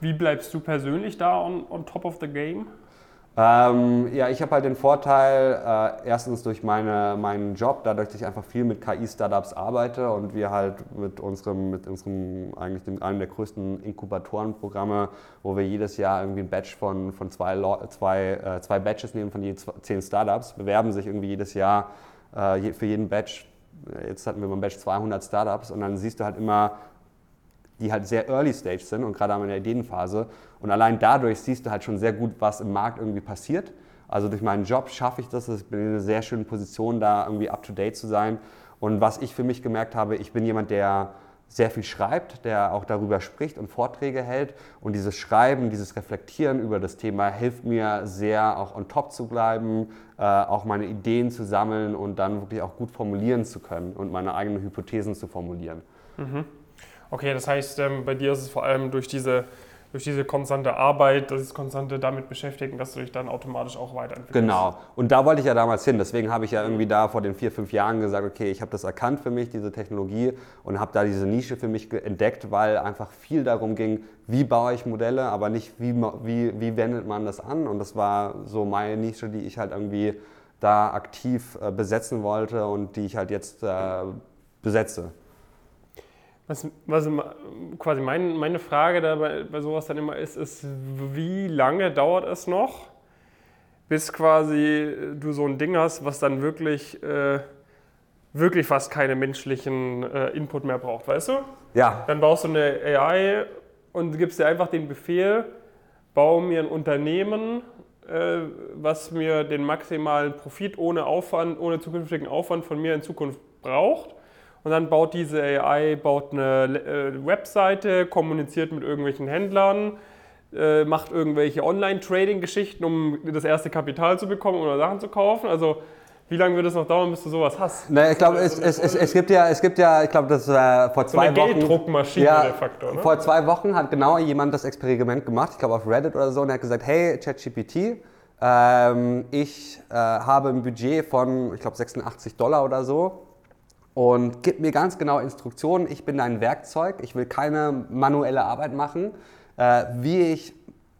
Wie bleibst du persönlich da on, on top of the game? Ähm, ja, ich habe halt den Vorteil, äh, erstens durch meine, meinen Job, dadurch, dass ich einfach viel mit KI-Startups arbeite und wir halt mit unserem, mit unserem eigentlich dem, einem der größten Inkubatorenprogramme, wo wir jedes Jahr irgendwie ein Batch von, von zwei, zwei, äh, zwei Batches nehmen von je zehn Startups, bewerben sich irgendwie jedes Jahr äh, für jeden Batch. Jetzt hatten wir beim Batch 200 Startups und dann siehst du halt immer, die halt sehr early stage sind und gerade in der Ideenphase. Und allein dadurch siehst du halt schon sehr gut, was im Markt irgendwie passiert. Also durch meinen Job schaffe ich das. Ich bin in einer sehr schönen Position, da irgendwie up to date zu sein. Und was ich für mich gemerkt habe, ich bin jemand, der sehr viel schreibt, der auch darüber spricht und Vorträge hält. Und dieses Schreiben, dieses Reflektieren über das Thema hilft mir sehr, auch on top zu bleiben, äh, auch meine Ideen zu sammeln und dann wirklich auch gut formulieren zu können und meine eigenen Hypothesen zu formulieren. Mhm. Okay, das heißt, ähm, bei dir ist es vor allem durch diese, durch diese konstante Arbeit, das konstante damit beschäftigen, dass du dich dann automatisch auch weiterentwickelst. Genau. Und da wollte ich ja damals hin. Deswegen habe ich ja irgendwie da vor den vier, fünf Jahren gesagt, okay, ich habe das erkannt für mich, diese Technologie, und habe da diese Nische für mich entdeckt, weil einfach viel darum ging, wie baue ich Modelle, aber nicht, wie, wie, wie wendet man das an. Und das war so meine Nische, die ich halt irgendwie da aktiv äh, besetzen wollte und die ich halt jetzt äh, besetze. Was, was quasi mein, meine Frage da bei, bei sowas dann immer ist, ist, wie lange dauert es noch, bis quasi du so ein Ding hast, was dann wirklich, äh, wirklich fast keine menschlichen äh, Input mehr braucht, weißt du? Ja. Dann baust du eine AI und gibst dir einfach den Befehl, baue mir ein Unternehmen, äh, was mir den maximalen Profit ohne Aufwand, ohne zukünftigen Aufwand von mir in Zukunft braucht und dann baut diese AI baut eine äh, Webseite, kommuniziert mit irgendwelchen Händlern, äh, macht irgendwelche Online-Trading-Geschichten, um das erste Kapital zu bekommen oder Sachen zu kaufen. Also wie lange wird es noch dauern, bis du sowas hast? Na, ich glaube, es, es, es, es, gibt ja, es gibt ja, ich glaube, das äh, vor zwei so eine Wochen. Gelddruckmaschine ja, de facto. Ne? Vor zwei Wochen hat genau jemand das Experiment gemacht, ich glaube auf Reddit oder so, und er hat gesagt, hey, ChatGPT, ähm, ich äh, habe ein Budget von, ich glaube, 86 Dollar oder so und gib mir ganz genau Instruktionen. Ich bin dein Werkzeug, ich will keine manuelle Arbeit machen, äh, wie ich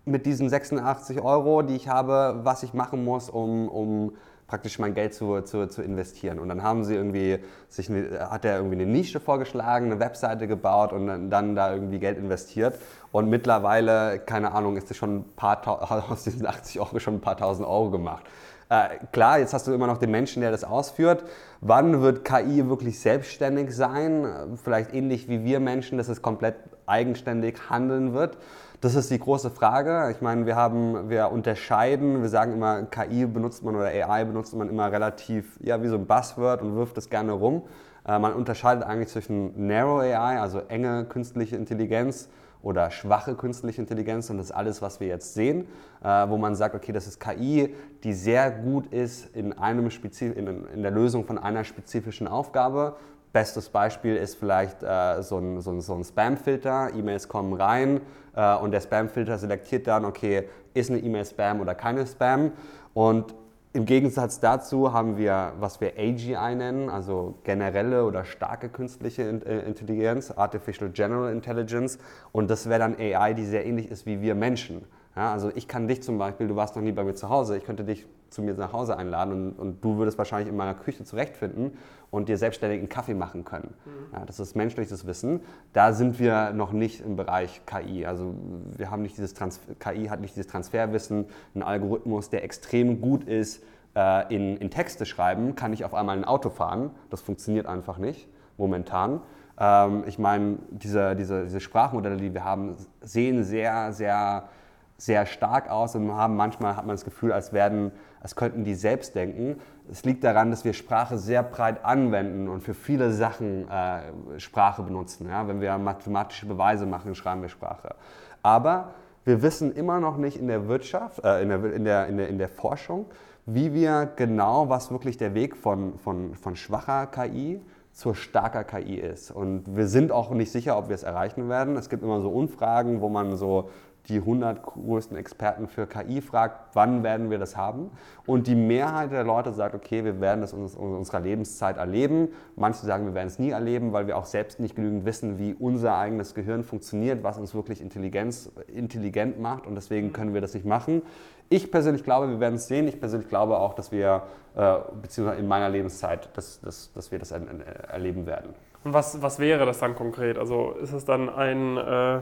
mit diesen 86 Euro, die ich habe, was ich machen muss, um, um praktisch mein Geld zu, zu, zu investieren. Und dann haben sie irgendwie, sich hat er irgendwie eine Nische vorgeschlagen, eine Webseite gebaut und dann, dann da irgendwie Geld investiert. Und mittlerweile, keine Ahnung, ist es schon ein paar, [LAUGHS] aus diesen 80 Euro schon ein paar tausend Euro gemacht. Äh, klar, jetzt hast du immer noch den Menschen, der das ausführt. Wann wird KI wirklich selbstständig sein? Vielleicht ähnlich wie wir Menschen, dass es komplett eigenständig handeln wird. Das ist die große Frage. Ich meine, wir haben, wir unterscheiden, wir sagen immer, KI benutzt man oder AI benutzt man immer relativ, ja, wie so ein Buzzword und wirft es gerne rum. Äh, man unterscheidet eigentlich zwischen Narrow AI, also enge künstliche Intelligenz, oder schwache künstliche Intelligenz und das ist alles, was wir jetzt sehen, äh, wo man sagt, okay, das ist KI, die sehr gut ist in, einem Spezif in, in der Lösung von einer spezifischen Aufgabe. Bestes Beispiel ist vielleicht äh, so ein, so ein, so ein Spam-Filter. E-Mails kommen rein äh, und der Spam-Filter selektiert dann, okay, ist eine E-Mail Spam oder keine Spam. Und Im Gegensatz dazu haben wir, was wir AGI nennen, also generelle oder starke künstliche äh, Intelligenz, Artificial General Intelligence. Und das wäre dann AI, die sehr ähnlich ist wie wir Menschen. Ja, also ich kann dich zum Beispiel, du warst noch nie bei mir zu Hause, ich könnte dich zu mir nach Hause einladen und, und du würdest wahrscheinlich in meiner Küche zurechtfinden und dir selbstständig einen Kaffee machen können. Mhm. Ja, das ist menschliches Wissen. Da sind wir noch nicht im Bereich KI. Also wir haben nicht dieses Trans KI hat nicht dieses Transferwissen, ein Algorithmus, der extrem gut ist äh, in, in Texte schreiben, kann ich auf einmal ein Auto fahren. Das funktioniert einfach nicht momentan. Ähm, ich meine, diese, diese, diese Sprachmodelle, die wir haben, sehen sehr, sehr sehr stark aus und haben manchmal hat man das Gefühl, als werden, als könnten die selbst denken. Es liegt daran, dass wir Sprache sehr breit anwenden und für viele Sachen äh, Sprache benutzen. Ja? Wenn wir mathematische Beweise machen, schreiben wir Sprache. Aber wir wissen immer noch nicht in der Wirtschaft, äh, in, der, in, der, in, der, in der Forschung, wie wir genau, was wirklich der Weg von, von, von schwacher KI zur starker KI ist. Und wir sind auch nicht sicher, ob wir es erreichen werden. Es gibt immer so Umfragen, wo man so die 100 größten Experten für KI fragt, wann werden wir das haben? Und die Mehrheit der Leute sagt, okay, wir werden das in unserer Lebenszeit erleben. Manche sagen, wir werden es nie erleben, weil wir auch selbst nicht genügend wissen, wie unser eigenes Gehirn funktioniert, was uns wirklich Intelligenz, intelligent macht und deswegen können wir das nicht machen. Ich persönlich glaube, wir werden es sehen. Ich persönlich glaube auch, dass wir, äh, beziehungsweise in meiner Lebenszeit, dass, dass, dass wir das erleben werden. Und was, was wäre das dann konkret? Also ist es dann ein... Äh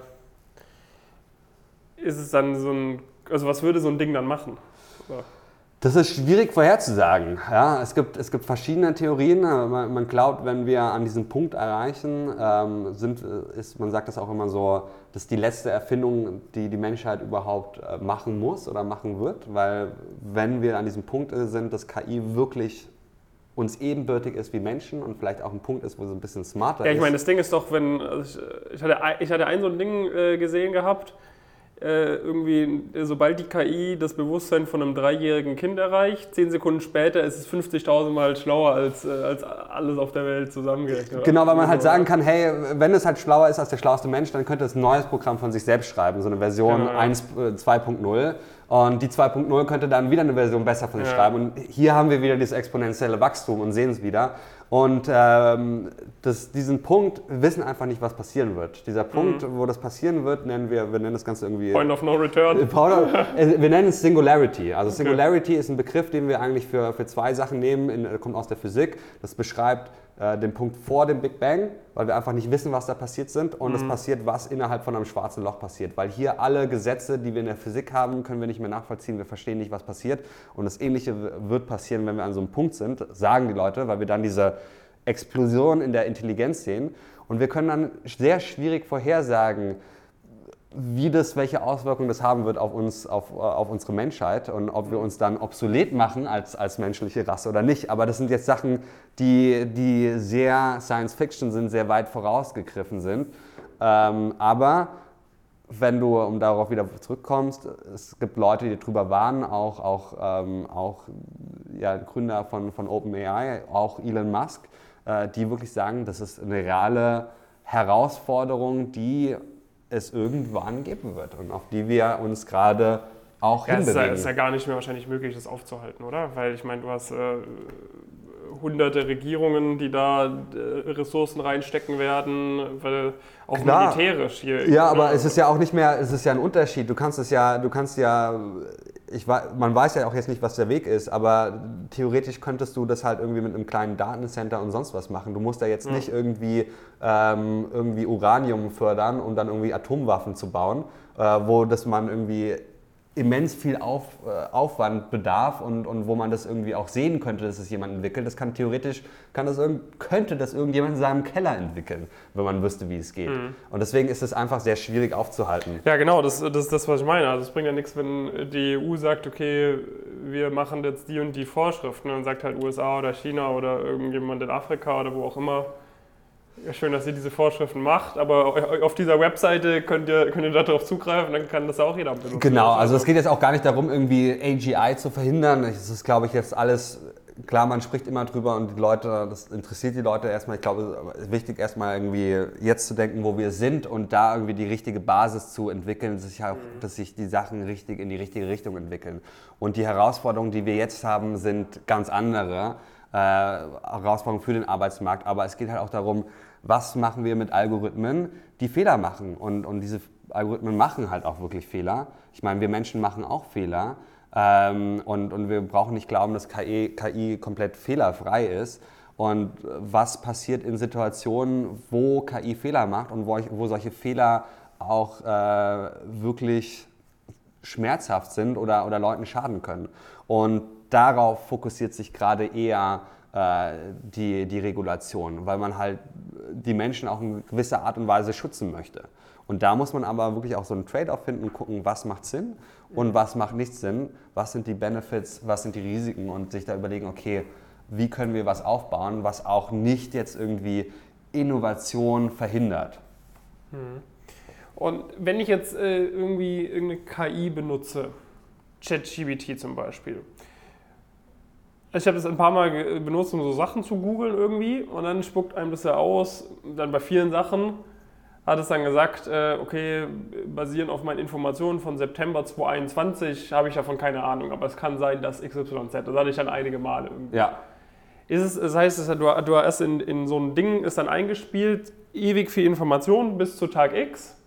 ist es dann so ein, also was würde so ein Ding dann machen? Oder? Das ist schwierig vorherzusagen. Ja, es, gibt, es gibt verschiedene Theorien. Man, man glaubt, wenn wir an diesen Punkt erreichen, ähm, sind, ist, man sagt das auch immer so, das ist die letzte Erfindung, die die Menschheit überhaupt äh, machen muss oder machen wird. Weil wenn wir an diesem Punkt sind, dass KI wirklich uns ebenbürtig ist wie Menschen und vielleicht auch ein Punkt ist, wo sie ein bisschen smarter ist. Ja, ich meine, das Ding ist doch, wenn, also ich, ich, hatte, ich hatte ein so ein Ding äh, gesehen gehabt, äh, irgendwie, sobald die KI das Bewusstsein von einem dreijährigen Kind erreicht, zehn Sekunden später ist es 50.000 Mal schlauer als, äh, als alles auf der Welt zusammengerechnet. Genau, weil man halt sagen kann, hey, wenn es halt schlauer ist als der schlauste Mensch, dann könnte es ein neues Programm von sich selbst schreiben, so eine Version ja, ja. 2.0. Und die 2.0 könnte dann wieder eine Version besser von sich ja. schreiben. Und hier haben wir wieder dieses exponentielle Wachstum und sehen es wieder. Und ähm, das, diesen Punkt wir wissen einfach nicht, was passieren wird. Dieser Punkt, mhm. wo das passieren wird, nennen wir, wir nennen das Ganze irgendwie. Point of no return. Äh, wir nennen es Singularity. Also Singularity okay. ist ein Begriff, den wir eigentlich für, für zwei Sachen nehmen, in, kommt aus der Physik. Das beschreibt äh, den Punkt vor dem Big Bang, weil wir einfach nicht wissen, was da passiert sind. Und es mhm. passiert, was innerhalb von einem schwarzen Loch passiert. Weil hier alle Gesetze, die wir in der Physik haben, können wir nicht mehr nachvollziehen. Wir verstehen nicht, was passiert. Und das Ähnliche wird passieren, wenn wir an so einem Punkt sind, sagen die Leute, weil wir dann diese Explosion in der Intelligenz sehen. Und wir können dann sehr schwierig vorhersagen, wie das, welche Auswirkungen das haben wird auf uns, auf, auf unsere Menschheit und ob wir uns dann obsolet machen als, als menschliche Rasse oder nicht. Aber das sind jetzt Sachen, die, die sehr Science Fiction sind, sehr weit vorausgegriffen sind. Ähm, aber wenn du, um darauf wieder zurückkommst, es gibt Leute, die darüber warnen, auch, auch, ähm, auch ja, Gründer von, von OpenAI, auch Elon Musk, äh, die wirklich sagen, das ist eine reale Herausforderung, die es irgendwann geben wird und auf die wir uns gerade auch ja, hinbewegen. Es ist, ja, gar nicht mehr wahrscheinlich möglich, das aufzuhalten, oder? Weil ich meine, du hast äh, hunderte Regierungen, die da äh, Ressourcen reinstecken werden, weil auch Klar. militärisch hier. Ja, aber ne? es ist ja auch nicht mehr, es ist ja ein Unterschied. Du kannst es ja, du kannst ja, ich, man weiß ja auch jetzt nicht, was der Weg ist, aber theoretisch könntest du das halt irgendwie mit einem kleinen Datencenter und sonst was machen. Du musst da jetzt ja. nicht irgendwie, ähm, irgendwie Uranium fördern, um dann irgendwie Atomwaffen zu bauen, äh, wo das man irgendwie immens viel Auf, äh, Aufwand bedarf und, und wo man das irgendwie auch sehen könnte, dass es jemand entwickelt. Das kann theoretisch, kann das könnte das irgendjemand in seinem Keller entwickeln, wenn man wüsste, wie es geht. Mhm. Und deswegen ist es einfach sehr schwierig aufzuhalten. Ja, genau, das, das ist das, was ich meine. Also es bringt ja nichts, wenn die EU sagt, okay, wir machen jetzt die und die Vorschriften und dann sagt halt USA oder China oder irgendjemand in Afrika oder wo auch immer, ja, schön, dass ihr diese Vorschriften macht, aber auf dieser Webseite könnt ihr, könnt ihr darauf zugreifen, dann kann das auch jeder benutzen. Genau, also es geht jetzt auch gar nicht darum, irgendwie AGI zu verhindern. Es ist, glaube ich, jetzt alles klar, man spricht immer drüber und die Leute, das interessiert die Leute erstmal. Ich glaube, es ist wichtig, erstmal irgendwie jetzt zu denken, wo wir sind und da irgendwie die richtige Basis zu entwickeln, dass sich, auch, dass sich die Sachen richtig in die richtige Richtung entwickeln. Und die Herausforderungen, die wir jetzt haben, sind ganz andere äh, Herausforderungen für den Arbeitsmarkt. Aber es geht halt auch darum, was machen wir mit Algorithmen, die Fehler machen. Und, und diese Algorithmen machen halt auch wirklich Fehler. Ich meine, wir Menschen machen auch Fehler. Ähm, und, und wir brauchen nicht glauben, dass KI, KI komplett fehlerfrei ist. Und was passiert in Situationen, wo KI Fehler macht und wo, wo solche Fehler auch äh, wirklich schmerzhaft sind oder, oder Leuten schaden können. Und darauf fokussiert sich gerade eher äh, die, die Regulation, weil man halt die Menschen auch in gewisser Art und Weise schützen möchte. Und da muss man aber wirklich auch so einen Trade-off finden und gucken, was macht Sinn und was macht nicht Sinn, was sind die Benefits, was sind die Risiken und sich da überlegen, okay, wie können wir was aufbauen, was auch nicht jetzt irgendwie Innovation verhindert. Hm. Und wenn ich jetzt äh, irgendwie irgendeine KI benutze, ChatGPT zum Beispiel, ich habe das ein paar Mal benutzt, um so Sachen zu googeln irgendwie und dann spuckt einem das ja aus, dann bei vielen Sachen hat es dann gesagt, äh, okay, basierend auf meinen Informationen von September 2021 habe ich davon keine Ahnung, aber es kann sein, dass XYZ. Das hatte ich dann einige Male irgendwie. Ja. Ist es, das heißt, du, du hast in, in so ein Ding ist dann eingespielt, ewig viel Information bis zu Tag X.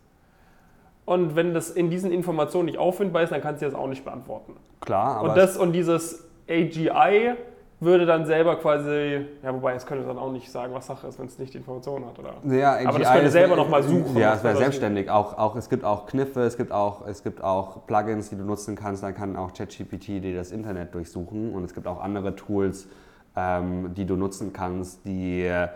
Und wenn das in diesen Informationen nicht auffindbar ist, dann kannst du das auch nicht beantworten. Klar, aber. Und, das, und dieses AGI würde dann selber quasi, ja, wobei es könnte dann auch nicht sagen, was Sache ist, wenn es nicht die Information hat, oder? Ja, AGI Aber das könnte selber nochmal suchen. Ja, es wäre selbstständig. Auch, auch, es gibt auch Kniffe, es gibt auch, es gibt auch Plugins, die du nutzen kannst. Dann kann auch ChatGPT dir das Internet durchsuchen. Und es gibt auch andere Tools, ähm, die du nutzen kannst, die äh,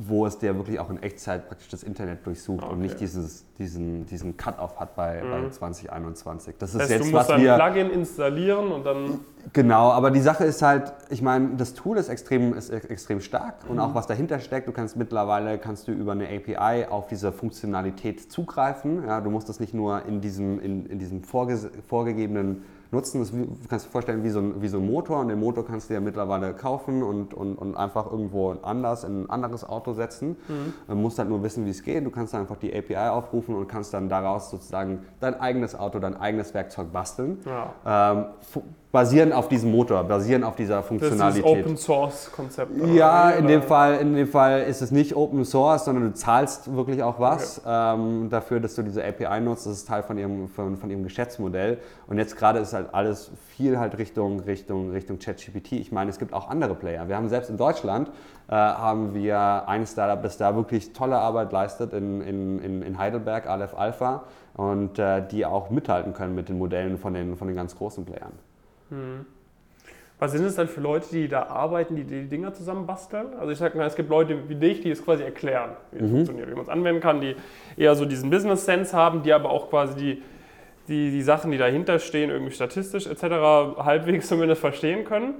wo es dir wirklich auch in Echtzeit praktisch das Internet durchsucht okay. und nicht dieses, diesen, diesen Cut-off hat bei, mhm. bei 2021. Das ist heißt, jetzt, du musst was ein wir, Plugin installieren und dann... Genau, aber die Sache ist halt, ich meine, das Tool ist extrem, ist extrem stark mhm. und auch was dahinter steckt, du kannst mittlerweile, kannst du über eine API auf diese Funktionalität zugreifen. Ja, du musst das nicht nur in diesem, in, in diesem vorge vorgegebenen nutzen. Das kannst du dir vorstellen wie so, ein, wie so ein Motor und den Motor kannst du ja mittlerweile kaufen und, und, und einfach irgendwo anders in ein anderes Auto setzen. Mhm. Du musst halt nur wissen, wie es geht. Du kannst einfach die API aufrufen und kannst dann daraus sozusagen dein eigenes Auto, dein eigenes Werkzeug basteln. Ja. Ähm, basieren auf diesem Motor, basieren auf dieser Funktionalität. Das ist Open Source Konzept. Ja, in dem, Fall, in dem Fall ist es nicht Open Source, sondern du zahlst wirklich auch was okay. ähm, dafür, dass du diese API nutzt. Das ist Teil von ihrem, von, von ihrem Geschäftsmodell. Und jetzt gerade ist halt alles viel halt Richtung, Richtung, Richtung ChatGPT. Ich meine, es gibt auch andere Player. Wir haben selbst in Deutschland äh, haben wir ein Startup, das da wirklich tolle Arbeit leistet in, in, in Heidelberg, Aleph Alpha, und äh, die auch mithalten können mit den Modellen von den, von den ganz großen Playern. Hm. Was sind es dann für Leute, die da arbeiten, die die Dinger zusammen basteln? Also ich sage mal, es gibt Leute wie dich, die es quasi erklären, wie es mhm. funktioniert, wie man es anwenden kann, die eher so diesen Business Sense haben, die aber auch quasi die, die, die Sachen, die dahinter stehen, irgendwie statistisch etc. halbwegs [LAUGHS] zumindest verstehen können.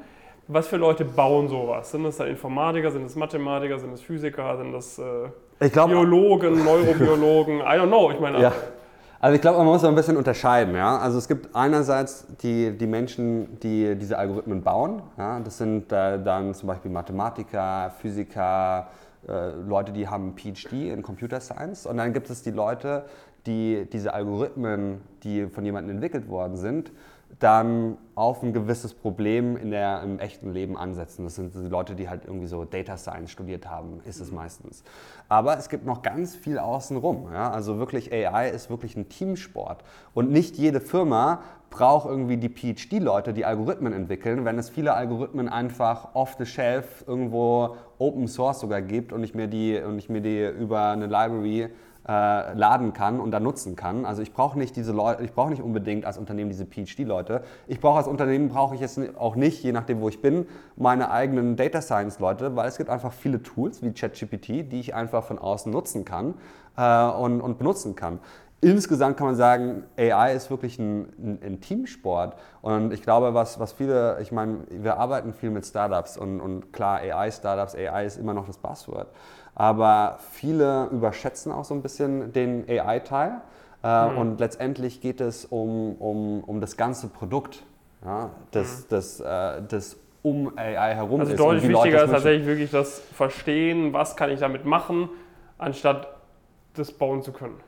Was für Leute bauen sowas? Sind das dann Informatiker, sind es Mathematiker, sind es Physiker, sind das äh, glaub, Biologen, Neurobiologen? [LAUGHS] I don't know. Ich meine, ja. Also ich glaube, man muss so ein bisschen unterscheiden. Ja? Also es gibt einerseits die, die Menschen, die diese Algorithmen bauen. Ja? Das sind äh, dann zum Beispiel Mathematiker, Physiker, äh, Leute, die haben PhD in Computer Science. Und dann gibt es die Leute, die diese Algorithmen, die von jemandem entwickelt worden sind, dann auf ein gewisses Problem in der, im echten Leben ansetzen. Das sind die Leute, die halt irgendwie so Data Science studiert haben, ist es meistens. Aber es gibt noch ganz viel außenrum. Ja? Also wirklich AI ist wirklich ein Teamsport. Und nicht jede Firma braucht irgendwie die PhD-Leute, die Algorithmen entwickeln, wenn es viele Algorithmen einfach off the shelf irgendwo Open Source sogar gibt und ich mir die, und ich mir die über eine Library äh, laden kann und dann nutzen kann. Also ich brauche nicht diese Leute, ich brauche nicht unbedingt als Unternehmen diese PhD-Leute. Ich brauche als Unternehmen brauche ich jetzt auch nicht, je nachdem wo ich bin, meine eigenen Data Science-Leute, weil es gibt einfach viele Tools wie ChatGPT, die ich einfach von außen nutzen kann äh, und, und benutzen kann. Insgesamt kann man sagen, AI ist wirklich ein, ein, ein, Teamsport. Und ich glaube, was, was viele, ich meine, wir arbeiten viel mit Startups und, und klar, AI-Startups, AI ist immer noch das Passwort. Aber viele überschätzen auch so ein bisschen den AI-Teil. Äh, mhm. Und letztendlich geht es um, um, um das ganze Produkt. ja, das, das, äh, das um AI herum Also ist. deutlich wie Leute wichtiger ist tatsächlich wirklich das Verstehen, was kann ich damit machen, anstatt das bauen zu können.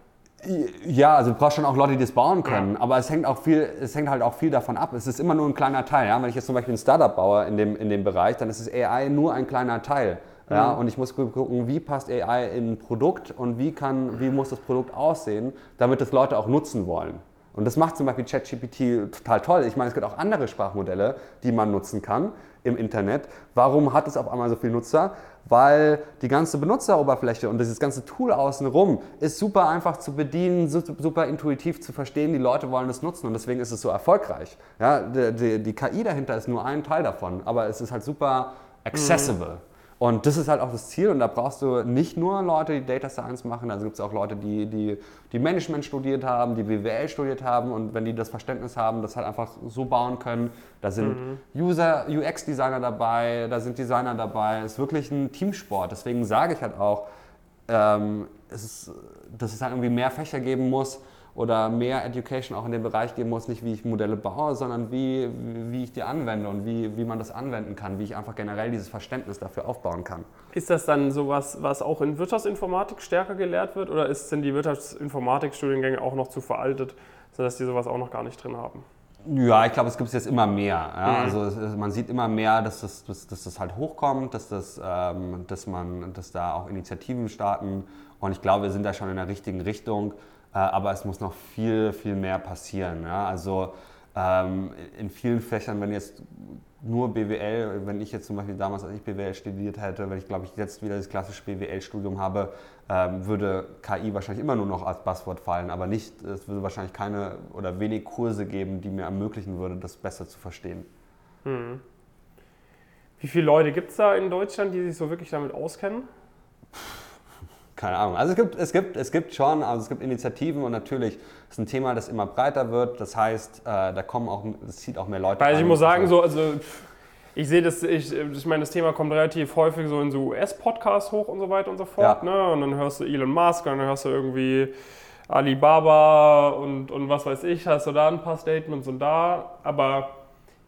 Ja, also du brauchst schon auch Leute, die das bauen können, aber es hängt, auch viel, es hängt halt auch viel davon ab. Es ist immer nur ein kleiner Teil. Ja? Wenn ich jetzt zum Beispiel ein Startup baue in dem, in dem Bereich, dann ist es AI nur ein kleiner Teil. Ja? Und ich muss gu- gucken, wie passt AI in ein Produkt und wie, kann, wie muss das Produkt aussehen, damit das Leute auch nutzen wollen. Und das macht zum Beispiel ChatGPT total toll. Ich meine, es gibt auch andere Sprachmodelle, die man nutzen kann im Internet. Warum hat es auf einmal so viele Nutzer? Weil die ganze Benutzeroberfläche und dieses ganze Tool außenrum ist super einfach zu bedienen, su- super intuitiv zu verstehen. Die Leute wollen es nutzen und deswegen ist es so erfolgreich. Ja, die, die, die KI dahinter ist nur ein Teil davon, aber es ist halt super accessible. Und das ist halt auch das Ziel. Und da brauchst du nicht nur Leute, die Data Science machen, also gibt es auch Leute, die, die, die Management studiert haben, die BWL studiert haben. Und wenn die das Verständnis haben, das halt einfach so bauen können, da sind User, UX-Designer dabei, da sind Designer dabei, es ist wirklich ein Teamsport. Deswegen sage ich halt auch, ähm, es ist, dass es halt irgendwie mehr Fächer geben muss oder mehr Education auch in dem Bereich geben muss, nicht wie ich Modelle baue, sondern wie, wie ich die anwende und wie, wie man das anwenden kann, wie ich einfach generell dieses Verständnis dafür aufbauen kann. Ist das dann sowas, was auch in Wirtschaftsinformatik stärker gelehrt wird oder ist, sind die Wirtschaftsinformatik-Studiengänge auch noch zu veraltet, sodass die sowas auch noch gar nicht drin haben? Ja, ich glaube, es gibt es jetzt immer mehr. Ja? Also es, es, man sieht immer mehr, dass das, dass, dass das halt hochkommt, dass, das, ähm, dass, man, dass da auch Initiativen starten. Und ich glaube, wir sind da schon in der richtigen Richtung. Äh, aber es muss noch viel, viel mehr passieren. Ja? Also ähm, in vielen Fächern, wenn jetzt nur BWL, wenn ich jetzt zum Beispiel damals, als ich BWL studiert hätte, wenn ich glaube ich jetzt wieder das klassische BWL-Studium habe, ähm, würde KI wahrscheinlich immer nur noch als Buzzword fallen, aber nicht, es würde wahrscheinlich keine oder wenig Kurse geben, die mir ermöglichen würde, das besser zu verstehen. Wie viele Leute gibt es da in Deutschland, die sich so wirklich damit auskennen? Keine Ahnung. Also es gibt, es gibt, es gibt schon, also es gibt Initiativen und natürlich ist ein Thema, das immer breiter wird. Das heißt, äh, da kommen auch, das zieht auch mehr Leute Weil ich an. muss sagen, so, also ich sehe das, ich, ich meine, das Thema kommt relativ häufig so in so US-Podcasts hoch und so weiter und so fort. Ja. Ne? Und dann hörst du Elon Musk und dann hörst du irgendwie Alibaba und, und was weiß ich, hast du da ein paar Statements und da. Aber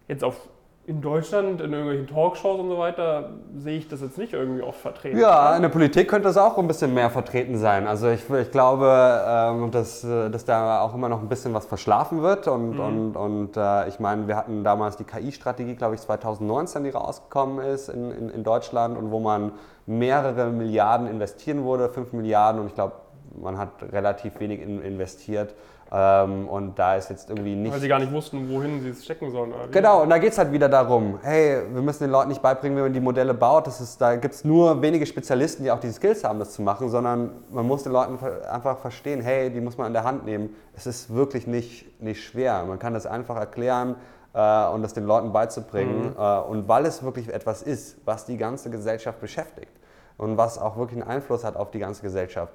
jetzt auf in Deutschland, in irgendwelchen Talkshows und so weiter, sehe ich das jetzt nicht irgendwie oft vertreten. Ja, in der Politik könnte das auch ein bisschen mehr vertreten sein. Also ich, ich glaube, ähm, dass, äh, dass da auch immer noch ein bisschen was verschlafen wird. Und, und, und äh, ich meine, wir hatten damals die KI-Strategie, glaube ich, 2019, die rausgekommen ist in, in, in Deutschland und wo man mehrere Milliarden investieren wurde, 5 Milliarden und ich glaube, man hat relativ wenig in, investiert. Ähm, und da ist jetzt irgendwie nicht Weil sie gar nicht wussten, wohin sie es stecken sollen. Genau, und da geht es halt wieder darum, hey, wir müssen den Leuten nicht beibringen, wie man die Modelle baut. Das ist, da gibt es nur wenige Spezialisten, die auch die Skills haben, das zu machen, sondern man muss den Leuten einfach verstehen, hey, die muss man in der Hand nehmen. Es ist wirklich nicht, nicht schwer. Man kann das einfach erklären äh, und das den Leuten beizubringen. Äh, und weil es wirklich etwas ist, was die ganze Gesellschaft beschäftigt und was auch wirklich einen Einfluss hat auf die ganze Gesellschaft,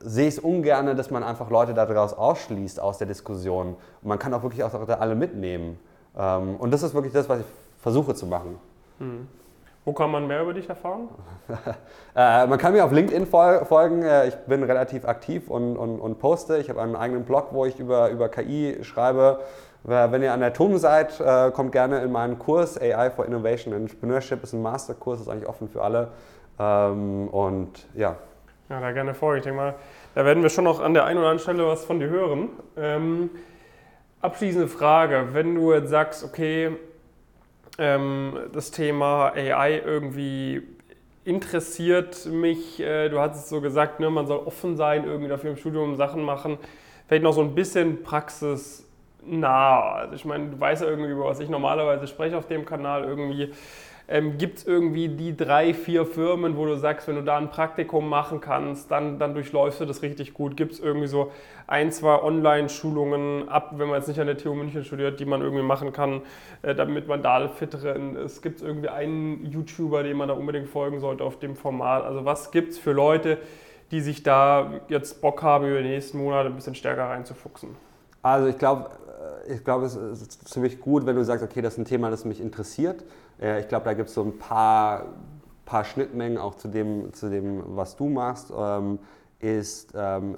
sehe ich es ungern, dass man einfach Leute daraus ausschließt aus der Diskussion. Und man kann auch wirklich auch alle mitnehmen. Ähm, und das ist wirklich das, was ich versuche zu machen. Wo kann man mehr über dich erfahren? [LAUGHS] Äh, man kann mir auf LinkedIn fol folgen. Äh, ich bin relativ aktiv und, und, und poste. Ich habe einen eigenen Blog, wo ich über, über KI schreibe. Wenn ihr an der TUM seid, äh, kommt gerne in meinen Kurs AI for Innovation and Entrepreneurship. ist ein Masterkurs, ist eigentlich offen für alle. Ähm, und ja, Ja, da gerne vor. Ich denke mal, da werden wir schon noch an der einen oder anderen Stelle was von dir hören. Ähm, abschließende Frage. Wenn du jetzt sagst, okay, ähm, das Thema AI irgendwie interessiert mich, äh, du hast es so gesagt, ne, man soll offen sein, irgendwie dafür im Studium Sachen machen, vielleicht noch so ein bisschen praxisnah. Also ich meine, du weißt ja irgendwie, über was ich normalerweise spreche auf dem Kanal irgendwie. Ähm, Gibt es irgendwie die drei, vier Firmen, wo du sagst, wenn du da ein Praktikum machen kannst, dann, dann durchläufst du das richtig gut? Gibt es irgendwie so ein, zwei Online-Schulungen ab, wenn man jetzt nicht an der TU München studiert, die man irgendwie machen kann, äh, damit man da fit ist? Gibt es irgendwie einen YouTuber, dem man da unbedingt folgen sollte auf dem Format? Also was gibt es für Leute, die sich da jetzt Bock haben, über die nächsten Monate ein bisschen stärker reinzufuchsen? Also ich glaube, ich glaube, es ist ziemlich gut, wenn du sagst, okay, das ist ein Thema, das mich interessiert. Äh, Ich glaube, da gibt es so ein paar, paar Schnittmengen auch zu dem, zu dem, was du machst. Ähm, Ist, ähm,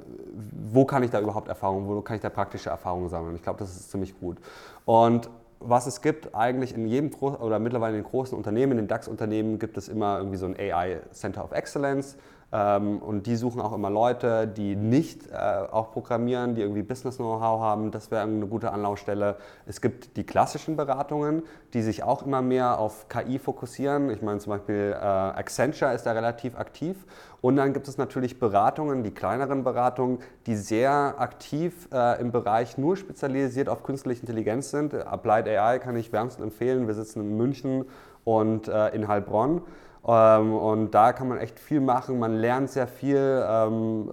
wo kann ich da überhaupt Erfahrungen, wo kann ich da praktische Erfahrungen sammeln? Ich glaube, das ist ziemlich gut. Und was es gibt, eigentlich in jedem oder mittlerweile in den großen Unternehmen, in den DAX-Unternehmen gibt es immer irgendwie so ein AI Center of Excellence. Ähm, und die suchen auch immer Leute, die nicht äh, auch programmieren, die irgendwie Business-Know-how haben. Das wäre eine gute Anlaufstelle. Es gibt die klassischen Beratungen, die sich auch immer mehr auf KI fokussieren. Ich meine zum Beispiel äh, Accenture ist da relativ aktiv. Und dann gibt es natürlich Beratungen, die kleineren Beratungen, die sehr aktiv äh, im Bereich nur spezialisiert auf künstliche Intelligenz sind. Applied AI kann ich wärmstens empfehlen. Wir sitzen in München und äh, in Heilbronn. Ähm, und da kann man echt viel machen, man lernt sehr viel. Ähm,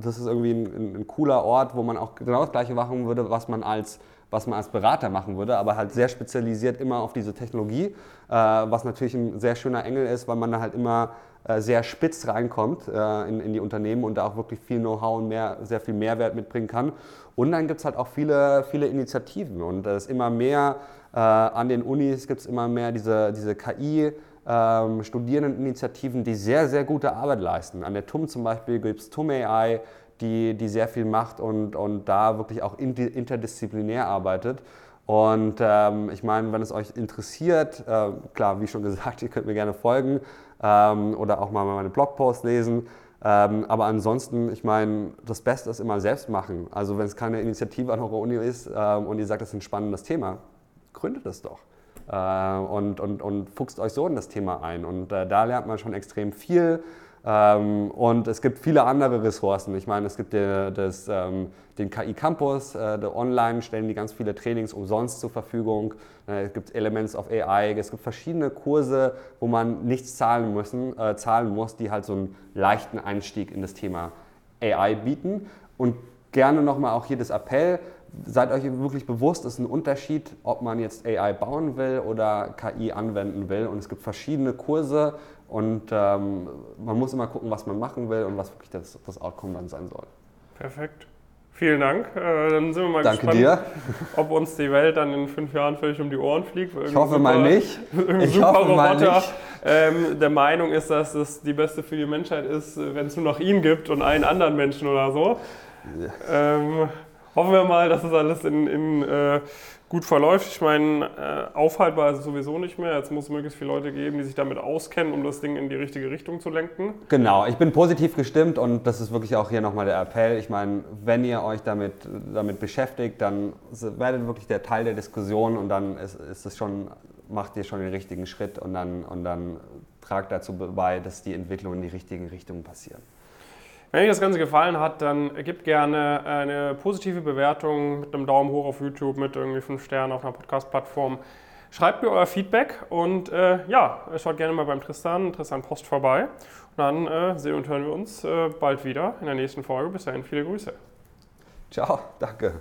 das ist irgendwie ein, ein, cooler Ort, wo man auch genau das Gleiche machen würde, was man als was man als Berater machen würde, aber halt sehr spezialisiert immer auf diese Technologie, äh, was natürlich ein sehr schöner Engel ist, weil man da halt immer äh, sehr spitz reinkommt äh, in, in, die Unternehmen und da auch wirklich viel Know-how und mehr, sehr viel Mehrwert mitbringen kann. Und dann gibt es halt auch viele, viele Initiativen und es ist immer mehr an den Unis gibt es immer mehr diese, diese KI- ähm, Studierendeninitiativen, die sehr, sehr gute Arbeit leisten. An der TUM zum Beispiel gibt es TUM AI, die, die sehr viel macht und, und da wirklich auch interdisziplinär arbeitet. Und ähm, ich meine, wenn es euch interessiert, äh, klar, wie schon [LAUGHS] gesagt, ihr könnt mir gerne folgen ähm, oder auch mal meine Blogposts lesen. Ähm, aber ansonsten, ich meine, das Beste ist immer selbst machen. Also wenn es keine Initiative an eurer Uni ist ähm, und ihr sagt, das ist ein spannendes Thema, gründet es doch. Äh, und, und, und fuchst euch so in das Thema ein. Und äh, da lernt man schon extrem viel. Ähm, und es gibt viele andere Ressourcen. Ich meine, es gibt die, das, ähm, den KI Campus, äh, online stellen die ganz viele Trainings umsonst zur Verfügung. Äh, es gibt Elements of AI, es gibt verschiedene Kurse, wo man nichts zahlen, müssen, äh, zahlen muss, die halt so einen leichten Einstieg in das Thema AI bieten. Und gerne nochmal auch hier das Appell, seid euch wirklich bewusst, es ist ein Unterschied, ob man jetzt AI bauen will oder KI anwenden will. Und es gibt verschiedene Kurse und ähm, man muss immer gucken, was man machen will und was wirklich das, das Outcome dann sein soll. Perfekt. Vielen Dank. Äh, dann sind wir mal Danke gespannt, dir. ob uns die Welt dann in fünf Jahren völlig um die Ohren fliegt. [LAUGHS] Ich hoffe super, mal nicht. Ich super hoffe Roboter mal nicht. Ähm, der Meinung ist, dass es die beste für die Menschheit ist, wenn es nur noch ihn gibt und einen anderen Menschen oder so. Ja. Ähm, hoffen wir mal, dass es alles in, in äh, gut verläuft. Ich meine, äh, aufhaltbar ist es sowieso nicht mehr. Jetzt muss es möglichst viele Leute geben, die sich damit auskennen, um das Ding in die richtige Richtung zu lenken. Genau, ich bin positiv gestimmt und das ist wirklich auch hier nochmal der Appell. Ich meine, wenn ihr euch damit, damit beschäftigt, dann werdet wirklich der Teil der Diskussion und dann ist, ist es schon, macht ihr schon den richtigen Schritt und dann, und dann tragt dazu bei, dass die Entwicklung in die richtigen Richtungen passiert. Wenn euch das Ganze gefallen hat, dann gebt gerne eine positive Bewertung mit einem Daumen hoch auf YouTube, mit irgendwie 5 Sternen auf einer Podcast-Plattform. Schreibt mir euer Feedback und äh, ja, schaut gerne mal beim Tristan, Tristan Post vorbei. Und dann äh, sehen und hören wir uns äh, bald wieder in der nächsten Folge. Bis dahin, viele Grüße. Ciao, danke.